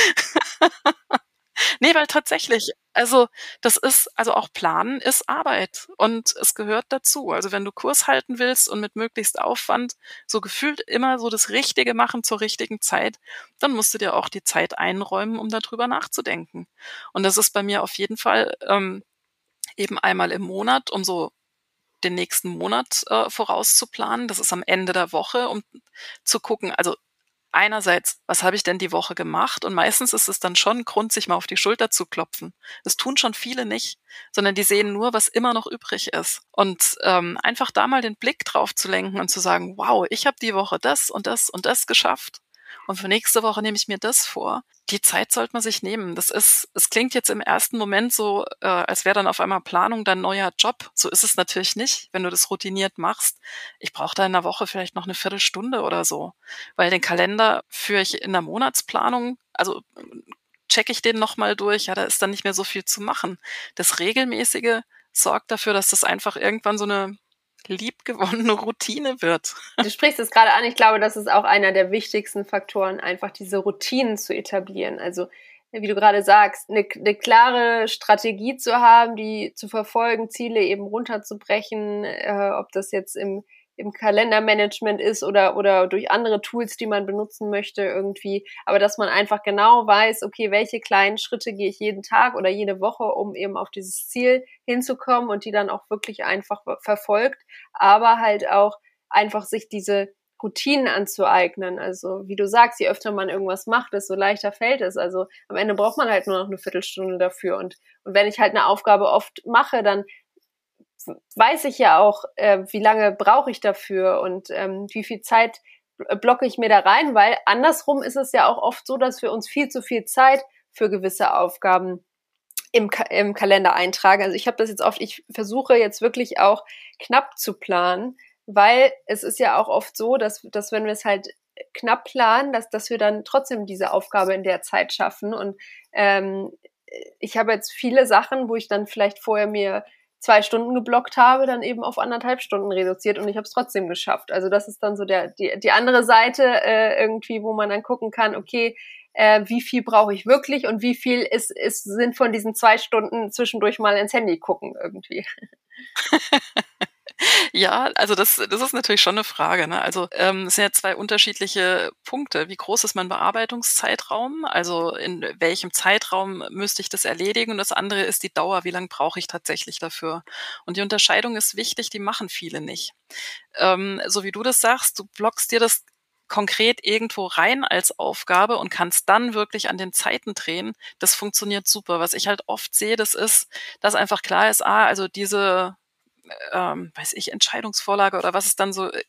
nee, weil tatsächlich, also das ist, also auch Planen ist Arbeit und es gehört dazu. Also wenn du Kurs halten willst und mit möglichst Aufwand so gefühlt immer so das Richtige machen zur richtigen Zeit, dann musst du dir auch die Zeit einräumen, um darüber nachzudenken. Und das ist bei mir auf jeden Fall ähm, eben einmal im Monat, um so den nächsten Monat äh, vorauszuplanen. Das ist am Ende der Woche, um zu gucken, also einerseits, was habe ich denn die Woche gemacht? Und meistens ist es dann schon Grund, sich mal auf die Schulter zu klopfen. Das tun schon viele nicht, sondern die sehen nur, was immer noch übrig ist. Und ähm, einfach da mal den Blick drauf zu lenken und zu sagen, wow, ich habe die Woche das und das und das geschafft. Und für nächste Woche nehme ich mir das vor. Die Zeit sollte man sich nehmen. Das ist, es klingt jetzt im ersten Moment so, äh, als wäre dann auf einmal Planung dein neuer Job. So ist es natürlich nicht, wenn du das routiniert machst. Ich brauche da in der Woche vielleicht noch eine Viertelstunde oder so, weil den Kalender führe ich in der Monatsplanung, also checke ich den nochmal durch. Ja, da ist dann nicht mehr so viel zu machen. Das regelmäßige sorgt dafür, dass das einfach irgendwann so eine liebgewonnene Routine wird. Du sprichst es gerade an. Ich glaube, das ist auch einer der wichtigsten Faktoren, einfach diese Routinen zu etablieren. Also, wie du gerade sagst, eine, eine klare Strategie zu haben, die zu verfolgen, Ziele eben runterzubrechen, äh, ob das jetzt im im Kalendermanagement ist oder, oder durch andere Tools, die man benutzen möchte irgendwie. Aber dass man einfach genau weiß, okay, welche kleinen Schritte gehe ich jeden Tag oder jede Woche, um eben auf dieses Ziel hinzukommen und die dann auch wirklich einfach verfolgt. Aber halt auch einfach sich diese Routinen anzueignen. Also wie du sagst, je öfter man irgendwas macht, desto leichter fällt es. Also am Ende braucht man halt nur noch eine Viertelstunde dafür. Und, und wenn ich halt eine Aufgabe oft mache, dann weiß ich ja auch, äh, wie lange brauche ich dafür und ähm, wie viel Zeit blocke ich mir da rein, weil andersrum ist es ja auch oft so, dass wir uns viel zu viel Zeit für gewisse Aufgaben im, Ka im Kalender eintragen. Also ich habe das jetzt oft, ich versuche jetzt wirklich auch knapp zu planen, weil es ist ja auch oft so, dass, dass wenn wir es halt knapp planen, dass, dass wir dann trotzdem diese Aufgabe in der Zeit schaffen. Und ähm, ich habe jetzt viele Sachen, wo ich dann vielleicht vorher mir zwei Stunden geblockt habe, dann eben auf anderthalb Stunden reduziert und ich habe es trotzdem geschafft. Also das ist dann so der die, die andere Seite äh, irgendwie, wo man dann gucken kann, okay, äh, wie viel brauche ich wirklich und wie viel ist, ist sind von diesen zwei Stunden zwischendurch mal ins Handy gucken irgendwie. Ja, also das, das ist natürlich schon eine Frage. Ne? Also ähm, es sind ja zwei unterschiedliche Punkte. Wie groß ist mein Bearbeitungszeitraum? Also in welchem Zeitraum müsste ich das erledigen? Und das andere ist die Dauer. Wie lange brauche ich tatsächlich dafür? Und die Unterscheidung ist wichtig, die machen viele nicht. Ähm, so wie du das sagst, du blockst dir das konkret irgendwo rein als Aufgabe und kannst dann wirklich an den Zeiten drehen, das funktioniert super. Was ich halt oft sehe, das ist, dass einfach klar ist, ah, also diese ähm, weiß ich, Entscheidungsvorlage oder was es dann so äh,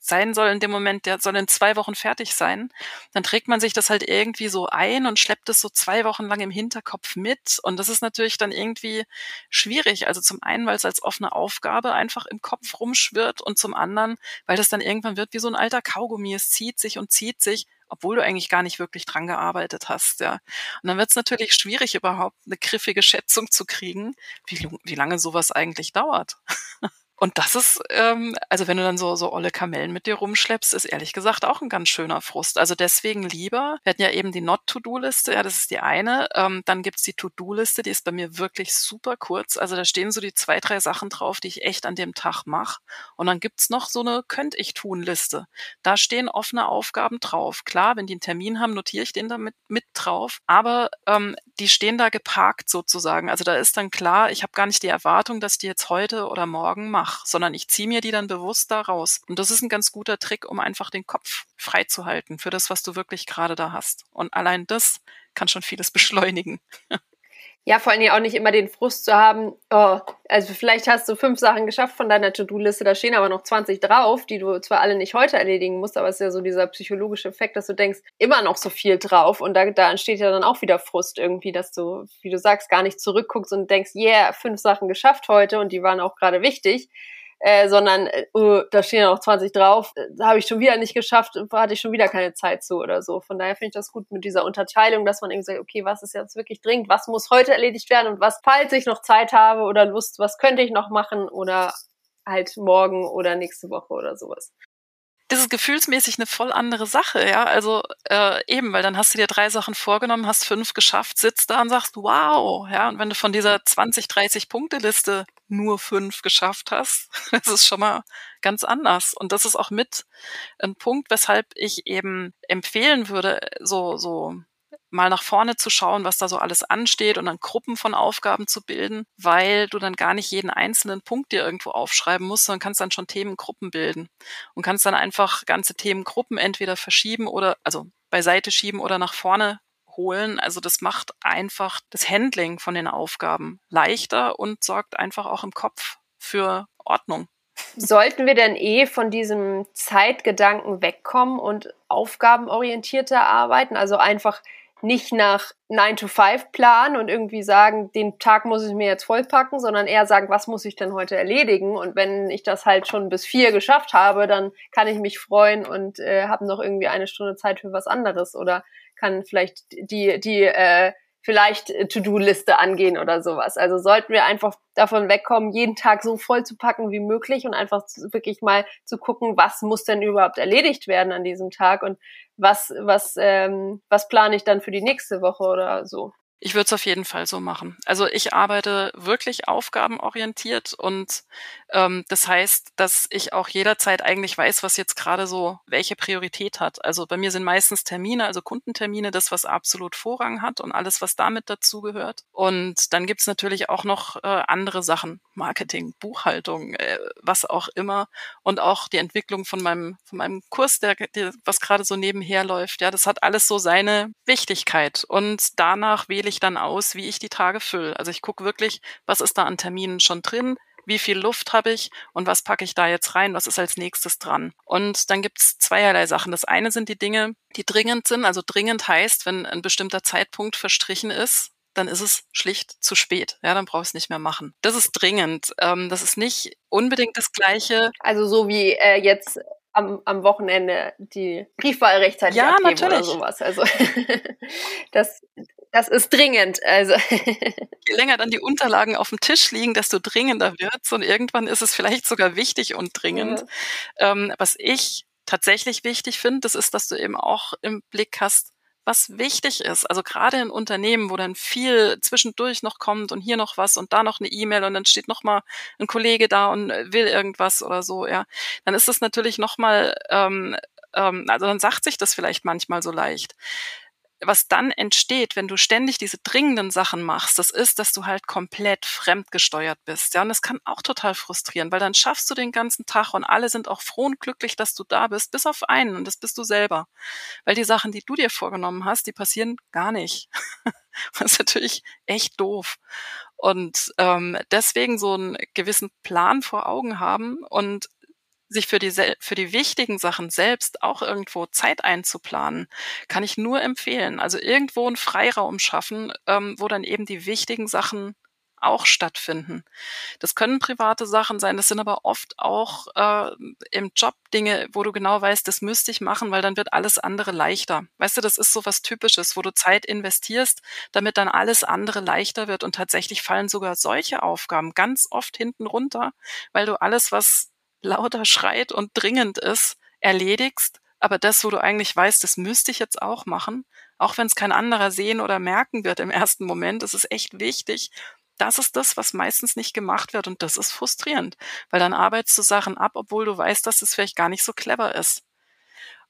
sein soll in dem Moment, der soll in zwei Wochen fertig sein, dann trägt man sich das halt irgendwie so ein und schleppt es so zwei Wochen lang im Hinterkopf mit. Und das ist natürlich dann irgendwie schwierig. Also zum einen, weil es als offene Aufgabe einfach im Kopf rumschwirrt und zum anderen, weil das dann irgendwann wird wie so ein alter Kaugummi. Es zieht sich und zieht sich obwohl du eigentlich gar nicht wirklich dran gearbeitet hast, ja. Und dann wird es natürlich schwierig, überhaupt eine griffige Schätzung zu kriegen, wie, wie lange sowas eigentlich dauert. Und das ist, ähm, also wenn du dann so, so olle Kamellen mit dir rumschleppst, ist ehrlich gesagt auch ein ganz schöner Frust. Also deswegen lieber, wir hatten ja eben die Not-To-Do-Liste, ja, das ist die eine. Ähm, dann gibt's die To-Do-Liste, die ist bei mir wirklich super kurz. Also da stehen so die zwei, drei Sachen drauf, die ich echt an dem Tag mache. Und dann gibt's noch so eine Könnt-ich-tun-Liste. Da stehen offene Aufgaben drauf. Klar, wenn die einen Termin haben, notiere ich den da mit, mit drauf. Aber ähm, die stehen da geparkt sozusagen. Also da ist dann klar, ich habe gar nicht die Erwartung, dass die jetzt heute oder morgen mache mache, sondern ich ziehe mir die dann bewusst da raus. Und das ist ein ganz guter Trick, um einfach den Kopf frei zu halten für das, was du wirklich gerade da hast. Und allein das kann schon vieles beschleunigen. Ja, vor allen Dingen auch nicht immer den Frust zu haben, oh, also vielleicht hast du fünf Sachen geschafft von deiner To-Do-Liste, da stehen aber noch 20 drauf, die du zwar alle nicht heute erledigen musst, aber es ist ja so dieser psychologische Effekt, dass du denkst, immer noch so viel drauf und da, da entsteht ja dann auch wieder Frust irgendwie, dass du, wie du sagst, gar nicht zurückguckst und denkst, yeah, fünf Sachen geschafft heute und die waren auch gerade wichtig. Äh, sondern oh, da stehen ja noch 20 drauf, äh, habe ich schon wieder nicht geschafft, hatte ich schon wieder keine Zeit zu oder so. Von daher finde ich das gut mit dieser Unterteilung, dass man irgendwie sagt, okay, was ist jetzt wirklich dringend, was muss heute erledigt werden und was, falls ich noch Zeit habe oder Lust, was könnte ich noch machen oder halt morgen oder nächste Woche oder sowas das ist gefühlsmäßig eine voll andere Sache, ja. Also äh, eben, weil dann hast du dir drei Sachen vorgenommen, hast fünf geschafft, sitzt da und sagst, wow, ja. Und wenn du von dieser 20, 30 Punkte Liste nur fünf geschafft hast, das ist schon mal ganz anders. Und das ist auch mit ein Punkt, weshalb ich eben empfehlen würde, so so mal nach vorne zu schauen, was da so alles ansteht und dann Gruppen von Aufgaben zu bilden, weil du dann gar nicht jeden einzelnen Punkt dir irgendwo aufschreiben musst, sondern kannst dann schon Themengruppen bilden und kannst dann einfach ganze Themengruppen entweder verschieben oder, also beiseite schieben oder nach vorne holen. Also das macht einfach das Handling von den Aufgaben leichter und sorgt einfach auch im Kopf für Ordnung. Sollten wir denn eh von diesem Zeitgedanken wegkommen und aufgabenorientierter arbeiten? Also einfach nicht nach 9 to 5 planen und irgendwie sagen, den Tag muss ich mir jetzt vollpacken, sondern eher sagen, was muss ich denn heute erledigen? Und wenn ich das halt schon bis vier geschafft habe, dann kann ich mich freuen und äh, habe noch irgendwie eine Stunde Zeit für was anderes oder kann vielleicht die, die äh, vielleicht To-Do-Liste angehen oder sowas. Also sollten wir einfach davon wegkommen, jeden Tag so voll zu packen wie möglich und einfach wirklich mal zu gucken, was muss denn überhaupt erledigt werden an diesem Tag und was, was, ähm, was plane ich dann für die nächste Woche oder so. Ich würde es auf jeden Fall so machen. Also ich arbeite wirklich aufgabenorientiert und ähm, das heißt, dass ich auch jederzeit eigentlich weiß, was jetzt gerade so welche Priorität hat. Also bei mir sind meistens Termine, also Kundentermine, das, was absolut Vorrang hat und alles, was damit dazugehört. Und dann gibt's natürlich auch noch äh, andere Sachen, Marketing, Buchhaltung, äh, was auch immer und auch die Entwicklung von meinem von meinem Kurs, der, der was gerade so nebenher läuft. Ja, das hat alles so seine Wichtigkeit und danach wähle ich dann aus, wie ich die Tage fülle. Also ich gucke wirklich, was ist da an Terminen schon drin, wie viel Luft habe ich und was packe ich da jetzt rein, was ist als nächstes dran. Und dann gibt es zweierlei Sachen. Das eine sind die Dinge, die dringend sind. Also dringend heißt, wenn ein bestimmter Zeitpunkt verstrichen ist, dann ist es schlicht zu spät. Ja, dann brauchst du es nicht mehr machen. Das ist dringend. Ähm, das ist nicht unbedingt das Gleiche. Also so wie äh, jetzt am, am Wochenende die Briefwahl rechtzeitig ja, abgeben natürlich. oder sowas. Also das, das ist dringend. Also je länger dann die Unterlagen auf dem Tisch liegen, desto dringender wird's und irgendwann ist es vielleicht sogar wichtig und dringend. Ja. Ähm, was ich tatsächlich wichtig finde, das ist, dass du eben auch im Blick hast, was wichtig ist. Also gerade in Unternehmen, wo dann viel zwischendurch noch kommt und hier noch was und da noch eine E-Mail und dann steht noch mal ein Kollege da und will irgendwas oder so, ja, dann ist es natürlich noch mal, ähm, ähm, also dann sagt sich das vielleicht manchmal so leicht was dann entsteht, wenn du ständig diese dringenden Sachen machst, das ist, dass du halt komplett fremdgesteuert bist. Ja, und das kann auch total frustrieren, weil dann schaffst du den ganzen Tag und alle sind auch froh und glücklich, dass du da bist, bis auf einen und das bist du selber. Weil die Sachen, die du dir vorgenommen hast, die passieren gar nicht. das ist natürlich echt doof. Und ähm, deswegen so einen gewissen Plan vor Augen haben und sich für die, für die wichtigen Sachen selbst auch irgendwo Zeit einzuplanen, kann ich nur empfehlen. Also irgendwo einen Freiraum schaffen, ähm, wo dann eben die wichtigen Sachen auch stattfinden. Das können private Sachen sein, das sind aber oft auch äh, im Job Dinge, wo du genau weißt, das müsste ich machen, weil dann wird alles andere leichter. Weißt du, das ist so was Typisches, wo du Zeit investierst, damit dann alles andere leichter wird und tatsächlich fallen sogar solche Aufgaben ganz oft hinten runter, weil du alles, was lauter schreit und dringend ist, erledigst, aber das, wo du eigentlich weißt, das müsste ich jetzt auch machen, auch wenn es kein anderer sehen oder merken wird im ersten Moment, das ist echt wichtig. Das ist das, was meistens nicht gemacht wird und das ist frustrierend, weil dann arbeitest du Sachen ab, obwohl du weißt, dass es vielleicht gar nicht so clever ist.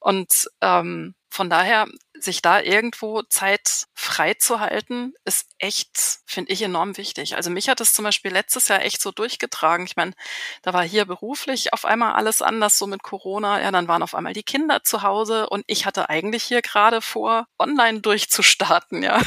Und ähm, von daher, sich da irgendwo Zeit frei zu halten, ist echt, finde ich, enorm wichtig. Also mich hat es zum Beispiel letztes Jahr echt so durchgetragen. Ich meine, da war hier beruflich auf einmal alles anders, so mit Corona. Ja, dann waren auf einmal die Kinder zu Hause und ich hatte eigentlich hier gerade vor, online durchzustarten, ja.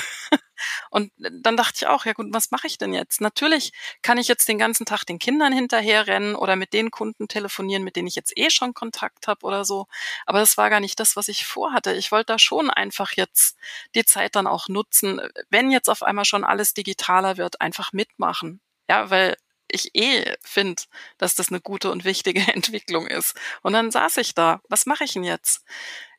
Und dann dachte ich auch, ja gut, was mache ich denn jetzt? Natürlich kann ich jetzt den ganzen Tag den Kindern hinterherrennen oder mit den Kunden telefonieren, mit denen ich jetzt eh schon Kontakt habe oder so. Aber das war gar nicht das, was ich vorhatte. Ich wollte da schon einfach jetzt die Zeit dann auch nutzen, wenn jetzt auf einmal schon alles digitaler wird, einfach mitmachen. Ja, weil ich eh finde, dass das eine gute und wichtige Entwicklung ist. Und dann saß ich da, was mache ich denn jetzt?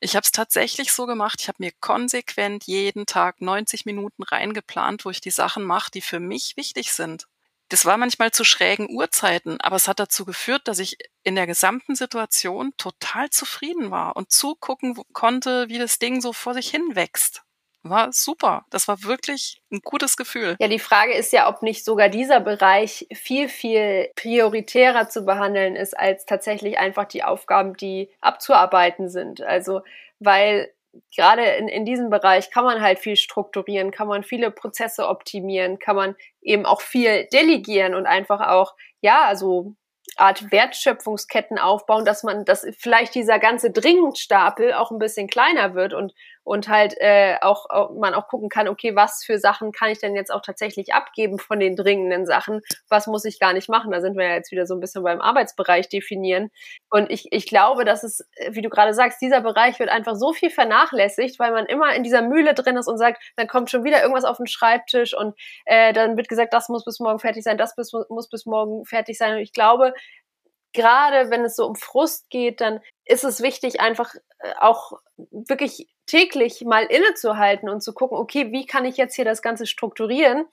Ich habe es tatsächlich so gemacht, ich habe mir konsequent jeden Tag 90 Minuten reingeplant, wo ich die Sachen mache, die für mich wichtig sind. Das war manchmal zu schrägen Uhrzeiten, aber es hat dazu geführt, dass ich in der gesamten Situation total zufrieden war und zugucken konnte, wie das Ding so vor sich hin wächst. War super. Das war wirklich ein gutes Gefühl. Ja, die Frage ist ja, ob nicht sogar dieser Bereich viel, viel prioritärer zu behandeln ist, als tatsächlich einfach die Aufgaben, die abzuarbeiten sind. Also, weil gerade in, in diesem Bereich kann man halt viel strukturieren, kann man viele Prozesse optimieren, kann man eben auch viel delegieren und einfach auch, ja, also Art Wertschöpfungsketten aufbauen, dass man, dass vielleicht dieser ganze Dringendstapel auch ein bisschen kleiner wird und und halt äh, auch, man auch gucken kann, okay, was für Sachen kann ich denn jetzt auch tatsächlich abgeben von den dringenden Sachen, was muss ich gar nicht machen. Da sind wir ja jetzt wieder so ein bisschen beim Arbeitsbereich definieren. Und ich, ich glaube, dass es, wie du gerade sagst, dieser Bereich wird einfach so viel vernachlässigt, weil man immer in dieser Mühle drin ist und sagt, dann kommt schon wieder irgendwas auf den Schreibtisch und äh, dann wird gesagt, das muss bis morgen fertig sein, das bis, muss bis morgen fertig sein. Und ich glaube, gerade wenn es so um Frust geht, dann ist es wichtig, einfach äh, auch wirklich täglich mal innezuhalten und zu gucken, okay, wie kann ich jetzt hier das Ganze strukturieren,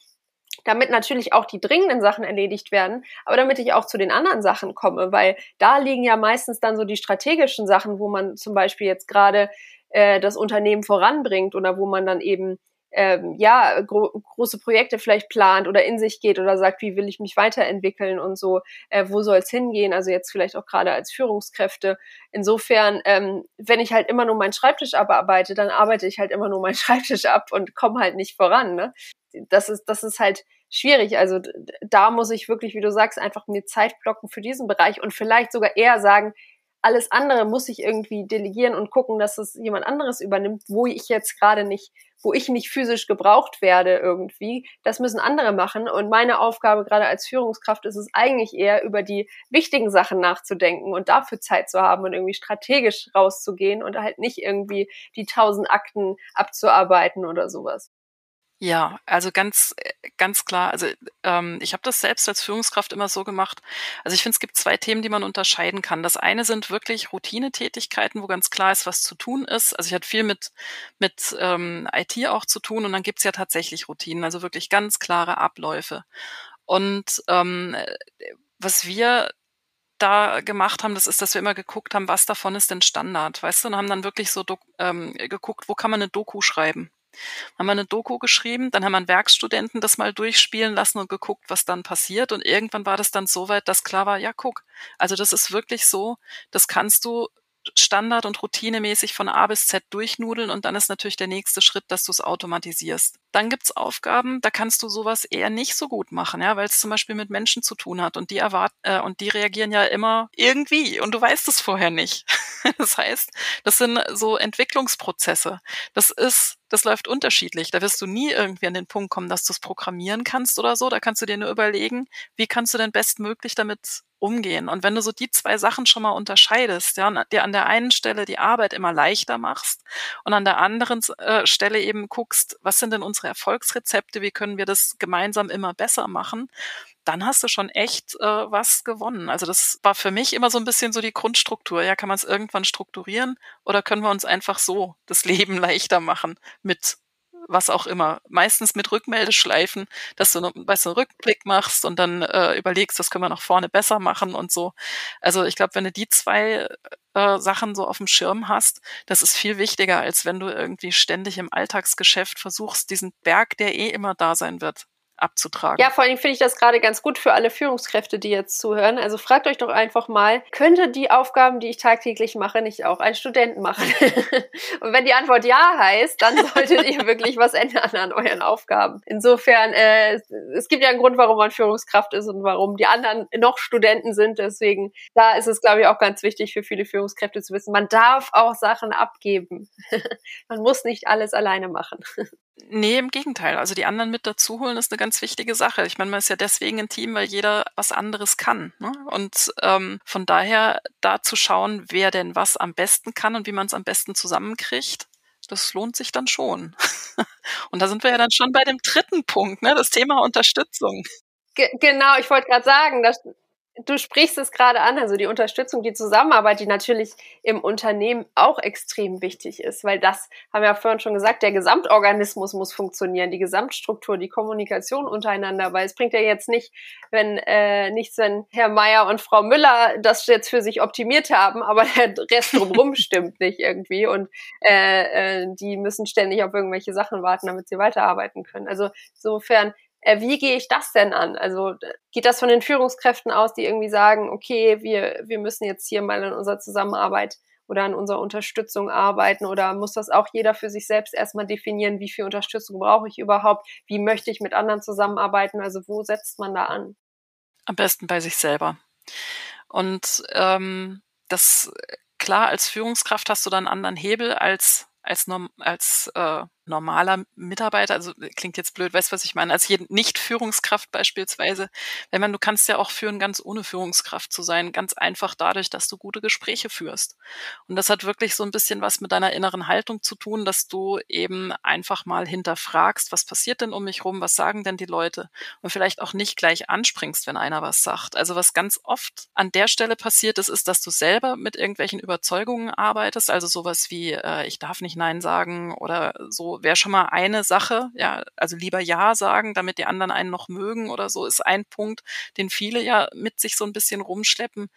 damit natürlich auch die dringenden Sachen erledigt werden, aber damit ich auch zu den anderen Sachen komme, weil da liegen ja meistens dann so die strategischen Sachen, wo man zum Beispiel jetzt gerade äh, das Unternehmen voranbringt oder wo man dann eben ähm, ja, gro große Projekte vielleicht plant oder in sich geht oder sagt, wie will ich mich weiterentwickeln und so, äh, wo soll es hingehen, also jetzt vielleicht auch gerade als Führungskräfte. Insofern, ähm, wenn ich halt immer nur meinen Schreibtisch abarbeite, dann arbeite ich halt immer nur meinen Schreibtisch ab und komme halt nicht voran. Ne? Das ist, das ist halt schwierig. Also da muss ich wirklich, wie du sagst, einfach mir Zeit blocken für diesen Bereich und vielleicht sogar eher sagen, alles andere muss ich irgendwie delegieren und gucken, dass es jemand anderes übernimmt, wo ich jetzt gerade nicht, wo ich nicht physisch gebraucht werde irgendwie. Das müssen andere machen. Und meine Aufgabe gerade als Führungskraft ist es eigentlich eher über die wichtigen Sachen nachzudenken und dafür Zeit zu haben und irgendwie strategisch rauszugehen und halt nicht irgendwie die tausend Akten abzuarbeiten oder sowas. Ja, also ganz, ganz klar. Also ähm, ich habe das selbst als Führungskraft immer so gemacht. Also ich finde, es gibt zwei Themen, die man unterscheiden kann. Das eine sind wirklich Routinetätigkeiten, wo ganz klar ist, was zu tun ist. Also ich hatte viel mit mit ähm, IT auch zu tun und dann gibt's ja tatsächlich Routinen, also wirklich ganz klare Abläufe. Und ähm, was wir da gemacht haben, das ist, dass wir immer geguckt haben, was davon ist denn Standard, weißt du, und haben dann wirklich so ähm, geguckt, wo kann man eine Doku schreiben haben wir eine Doku geschrieben, dann haben wir einen Werkstudenten das mal durchspielen lassen und geguckt, was dann passiert. Und irgendwann war das dann so weit, dass klar war, ja, guck, also das ist wirklich so, das kannst du Standard- und routinemäßig von A bis Z durchnudeln und dann ist natürlich der nächste Schritt, dass du es automatisierst. Dann gibt's Aufgaben, da kannst du sowas eher nicht so gut machen, ja, weil es zum Beispiel mit Menschen zu tun hat und die erwarten äh, und die reagieren ja immer irgendwie und du weißt es vorher nicht. das heißt, das sind so Entwicklungsprozesse. Das ist das läuft unterschiedlich. Da wirst du nie irgendwie an den Punkt kommen, dass du es programmieren kannst oder so. Da kannst du dir nur überlegen, wie kannst du denn bestmöglich damit umgehen. Und wenn du so die zwei Sachen schon mal unterscheidest, ja, und dir an der einen Stelle die Arbeit immer leichter machst und an der anderen äh, Stelle eben guckst, was sind denn unsere Erfolgsrezepte, wie können wir das gemeinsam immer besser machen, dann hast du schon echt äh, was gewonnen. Also das war für mich immer so ein bisschen so die Grundstruktur. Ja, kann man es irgendwann strukturieren oder können wir uns einfach so das Leben leichter machen mit was auch immer. Meistens mit Rückmeldeschleifen, dass du weißt, einen Rückblick machst und dann äh, überlegst, das können wir nach vorne besser machen und so. Also ich glaube, wenn du die zwei äh, Sachen so auf dem Schirm hast, das ist viel wichtiger, als wenn du irgendwie ständig im Alltagsgeschäft versuchst, diesen Berg, der eh immer da sein wird, abzutragen. Ja, vor allem finde ich das gerade ganz gut für alle Führungskräfte, die jetzt zuhören. Also fragt euch doch einfach mal, könnte die Aufgaben, die ich tagtäglich mache, nicht auch ein Student machen? und wenn die Antwort ja heißt, dann solltet ihr wirklich was ändern an euren Aufgaben. Insofern, äh, es gibt ja einen Grund, warum man Führungskraft ist und warum die anderen noch Studenten sind. Deswegen, da ist es, glaube ich, auch ganz wichtig für viele Führungskräfte zu wissen, man darf auch Sachen abgeben. man muss nicht alles alleine machen. Nee, im Gegenteil. Also die anderen mit dazu holen ist eine ganz wichtige Sache. Ich meine, man ist ja deswegen ein Team, weil jeder was anderes kann. Ne? Und ähm, von daher da zu schauen, wer denn was am besten kann und wie man es am besten zusammenkriegt, das lohnt sich dann schon. und da sind wir ja dann schon bei dem dritten Punkt, ne? das Thema Unterstützung. genau, ich wollte gerade sagen, dass Du sprichst es gerade an, also die Unterstützung, die Zusammenarbeit, die natürlich im Unternehmen auch extrem wichtig ist, weil das haben wir ja vorhin schon gesagt, der Gesamtorganismus muss funktionieren, die Gesamtstruktur, die Kommunikation untereinander, weil es bringt ja jetzt nicht, wenn äh, nichts, wenn Herr Meier und Frau Müller das jetzt für sich optimiert haben, aber der Rest drumherum stimmt nicht irgendwie und äh, äh, die müssen ständig auf irgendwelche Sachen warten, damit sie weiterarbeiten können. Also insofern wie gehe ich das denn an? Also geht das von den Führungskräften aus, die irgendwie sagen, okay, wir, wir müssen jetzt hier mal an unserer Zusammenarbeit oder an unserer Unterstützung arbeiten oder muss das auch jeder für sich selbst erstmal definieren, wie viel Unterstützung brauche ich überhaupt, wie möchte ich mit anderen zusammenarbeiten, also wo setzt man da an? Am besten bei sich selber. Und ähm, das klar, als Führungskraft hast du dann einen anderen Hebel als als, als äh, normaler Mitarbeiter, also äh, klingt jetzt blöd, weißt was ich meine, als Nicht-Führungskraft beispielsweise, wenn man, du kannst ja auch führen, ganz ohne Führungskraft zu sein, ganz einfach dadurch, dass du gute Gespräche führst. Und das hat wirklich so ein bisschen was mit deiner inneren Haltung zu tun, dass du eben einfach mal hinterfragst, was passiert denn um mich rum, was sagen denn die Leute? Und vielleicht auch nicht gleich anspringst, wenn einer was sagt. Also was ganz oft an der Stelle passiert ist, ist, dass du selber mit irgendwelchen Überzeugungen arbeitest, also sowas wie, äh, ich darf nicht Nein sagen oder so wäre schon mal eine Sache, ja, also lieber Ja sagen, damit die anderen einen noch mögen oder so, ist ein Punkt, den viele ja mit sich so ein bisschen rumschleppen.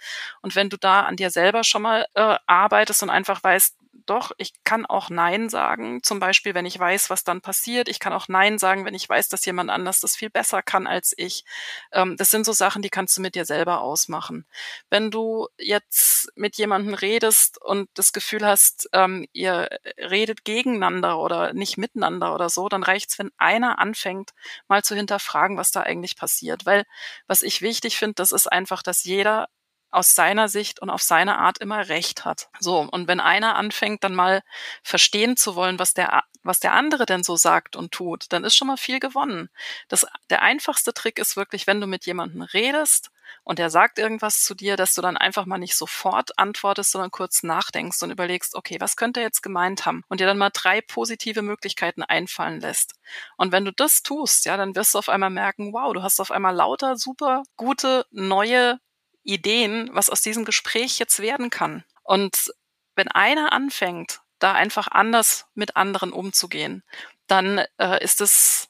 Und wenn du da an dir selber schon mal äh, arbeitest und einfach weißt, doch, ich kann auch Nein sagen, zum Beispiel, wenn ich weiß, was dann passiert. Ich kann auch Nein sagen, wenn ich weiß, dass jemand anders das viel besser kann als ich. Ähm, das sind so Sachen, die kannst du mit dir selber ausmachen. Wenn du jetzt mit jemandem redest und das Gefühl hast, ähm, ihr redet gegeneinander oder nicht miteinander oder so, dann reicht's, wenn einer anfängt, mal zu hinterfragen, was da eigentlich passiert. Weil was ich wichtig finde, das ist einfach, dass jeder aus seiner Sicht und auf seine Art immer recht hat. So, und wenn einer anfängt, dann mal verstehen zu wollen, was der, was der andere denn so sagt und tut, dann ist schon mal viel gewonnen. Das, der einfachste Trick ist wirklich, wenn du mit jemandem redest und der sagt irgendwas zu dir, dass du dann einfach mal nicht sofort antwortest, sondern kurz nachdenkst und überlegst, okay, was könnte er jetzt gemeint haben? Und dir dann mal drei positive Möglichkeiten einfallen lässt. Und wenn du das tust, ja, dann wirst du auf einmal merken, wow, du hast auf einmal lauter super gute neue Ideen, was aus diesem Gespräch jetzt werden kann. Und wenn einer anfängt, da einfach anders mit anderen umzugehen, dann äh, ist es,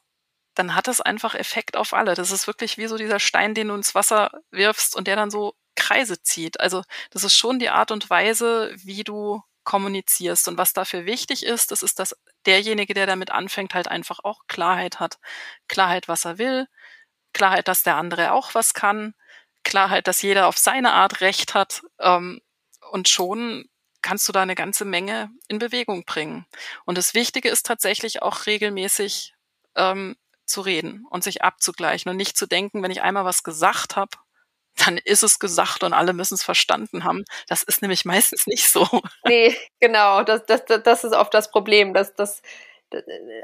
dann hat das einfach Effekt auf alle. Das ist wirklich wie so dieser Stein, den du ins Wasser wirfst und der dann so Kreise zieht. Also das ist schon die Art und Weise, wie du kommunizierst. Und was dafür wichtig ist, das ist, dass derjenige, der damit anfängt, halt einfach auch Klarheit hat. Klarheit, was er will. Klarheit, dass der andere auch was kann. Klarheit, dass jeder auf seine Art Recht hat ähm, und schon kannst du da eine ganze Menge in Bewegung bringen. Und das Wichtige ist tatsächlich auch regelmäßig ähm, zu reden und sich abzugleichen und nicht zu denken, wenn ich einmal was gesagt habe, dann ist es gesagt und alle müssen es verstanden haben. Das ist nämlich meistens nicht so. Nee, genau. Das, das, das ist oft das Problem, dass das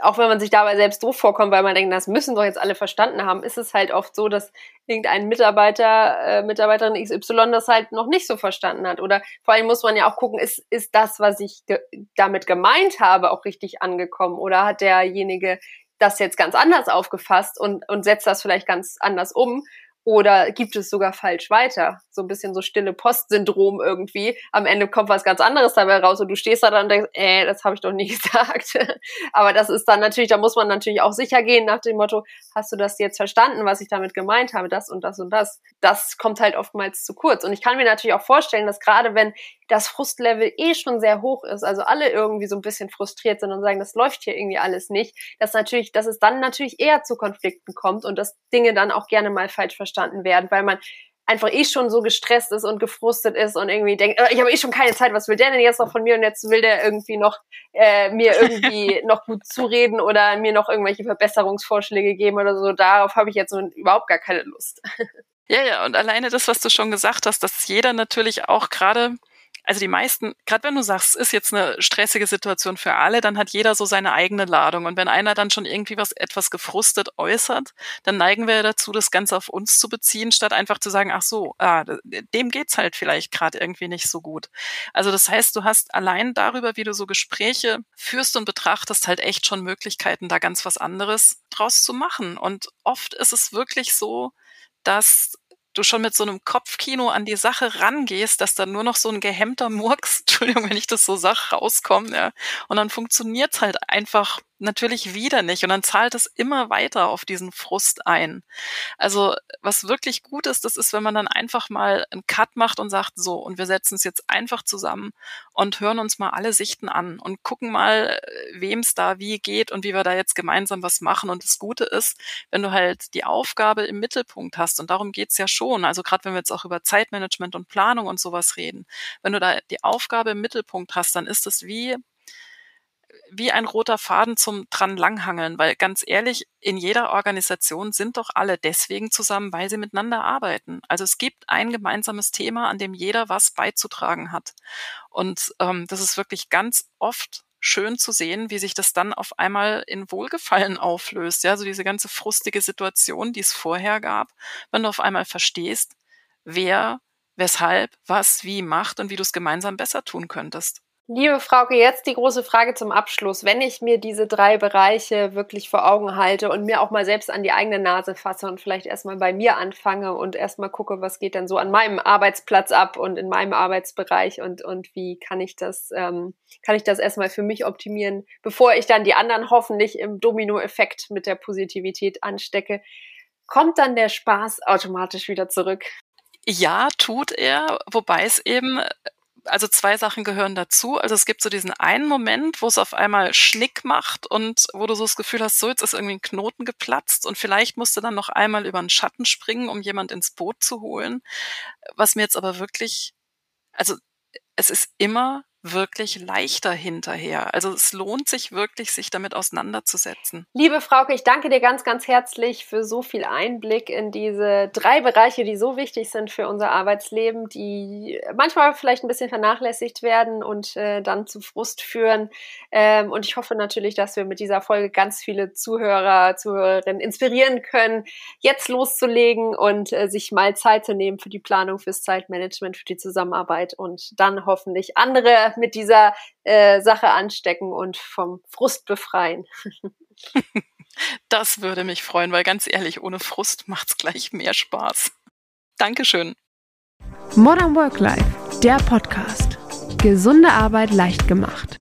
auch wenn man sich dabei selbst doof vorkommt, weil man denkt, das müssen doch jetzt alle verstanden haben, ist es halt oft so, dass irgendein Mitarbeiter, äh, Mitarbeiterin XY das halt noch nicht so verstanden hat. Oder vor allem muss man ja auch gucken, ist, ist das, was ich ge damit gemeint habe, auch richtig angekommen? Oder hat derjenige das jetzt ganz anders aufgefasst und, und setzt das vielleicht ganz anders um? Oder gibt es sogar falsch weiter? So ein bisschen so stille Post-Syndrom irgendwie. Am Ende kommt was ganz anderes dabei raus und du stehst da dann und denkst, äh, das habe ich doch nie gesagt. Aber das ist dann natürlich, da muss man natürlich auch sicher gehen nach dem Motto, hast du das jetzt verstanden, was ich damit gemeint habe, das und das und das. Das kommt halt oftmals zu kurz. Und ich kann mir natürlich auch vorstellen, dass gerade wenn das Frustlevel eh schon sehr hoch ist, also alle irgendwie so ein bisschen frustriert sind und sagen, das läuft hier irgendwie alles nicht, dass natürlich, dass es dann natürlich eher zu Konflikten kommt und dass Dinge dann auch gerne mal falsch verstanden werden, weil man einfach eh schon so gestresst ist und gefrustet ist und irgendwie denkt, äh, ich habe eh schon keine Zeit, was will der denn jetzt noch von mir und jetzt will der irgendwie noch äh, mir irgendwie noch gut zureden oder mir noch irgendwelche Verbesserungsvorschläge geben oder so. Darauf habe ich jetzt überhaupt gar keine Lust. Ja, ja, und alleine das, was du schon gesagt hast, dass jeder natürlich auch gerade also die meisten, gerade wenn du sagst, ist jetzt eine stressige Situation für alle, dann hat jeder so seine eigene Ladung. Und wenn einer dann schon irgendwie was etwas gefrustet äußert, dann neigen wir dazu, das Ganze auf uns zu beziehen, statt einfach zu sagen, ach so, ah, dem geht's halt vielleicht gerade irgendwie nicht so gut. Also das heißt, du hast allein darüber, wie du so Gespräche führst und betrachtest, halt echt schon Möglichkeiten, da ganz was anderes draus zu machen. Und oft ist es wirklich so, dass du schon mit so einem Kopfkino an die Sache rangehst, dass dann nur noch so ein gehemmter Murks, Entschuldigung, wenn ich das so sag, rauskommt, ja. Und dann funktioniert's halt einfach natürlich wieder nicht. Und dann zahlt es immer weiter auf diesen Frust ein. Also was wirklich gut ist, das ist, wenn man dann einfach mal einen Cut macht und sagt, so, und wir setzen es jetzt einfach zusammen und hören uns mal alle Sichten an und gucken mal, wem es da wie geht und wie wir da jetzt gemeinsam was machen. Und das Gute ist, wenn du halt die Aufgabe im Mittelpunkt hast, und darum geht's ja schon, also gerade wenn wir jetzt auch über Zeitmanagement und Planung und sowas reden, wenn du da die Aufgabe im Mittelpunkt hast, dann ist es wie wie ein roter Faden zum dran langhangeln, weil ganz ehrlich, in jeder Organisation sind doch alle deswegen zusammen, weil sie miteinander arbeiten. Also es gibt ein gemeinsames Thema, an dem jeder was beizutragen hat. Und ähm, das ist wirklich ganz oft schön zu sehen, wie sich das dann auf einmal in Wohlgefallen auflöst. Ja, so diese ganze frustige Situation, die es vorher gab, wenn du auf einmal verstehst, wer, weshalb, was, wie macht und wie du es gemeinsam besser tun könntest. Liebe Frauke, jetzt die große Frage zum Abschluss. Wenn ich mir diese drei Bereiche wirklich vor Augen halte und mir auch mal selbst an die eigene Nase fasse und vielleicht erstmal bei mir anfange und erstmal gucke, was geht denn so an meinem Arbeitsplatz ab und in meinem Arbeitsbereich und, und wie kann ich das, ähm, kann ich das erstmal für mich optimieren, bevor ich dann die anderen hoffentlich im Dominoeffekt mit der Positivität anstecke, kommt dann der Spaß automatisch wieder zurück. Ja, tut er, wobei es eben also zwei Sachen gehören dazu. Also es gibt so diesen einen Moment, wo es auf einmal Schnick macht und wo du so das Gefühl hast, so jetzt ist irgendwie ein Knoten geplatzt und vielleicht musst du dann noch einmal über einen Schatten springen, um jemand ins Boot zu holen. Was mir jetzt aber wirklich, also es ist immer wirklich leichter hinterher. Also es lohnt sich wirklich, sich damit auseinanderzusetzen. Liebe Frauke, ich danke dir ganz, ganz herzlich für so viel Einblick in diese drei Bereiche, die so wichtig sind für unser Arbeitsleben, die manchmal vielleicht ein bisschen vernachlässigt werden und äh, dann zu Frust führen. Ähm, und ich hoffe natürlich, dass wir mit dieser Folge ganz viele Zuhörer, Zuhörerinnen inspirieren können, jetzt loszulegen und äh, sich mal Zeit zu nehmen für die Planung, fürs Zeitmanagement, für die Zusammenarbeit und dann hoffentlich andere mit dieser äh, Sache anstecken und vom Frust befreien. Das würde mich freuen, weil ganz ehrlich, ohne Frust macht's gleich mehr Spaß. Dankeschön. Modern Work Life, der Podcast. Gesunde Arbeit leicht gemacht.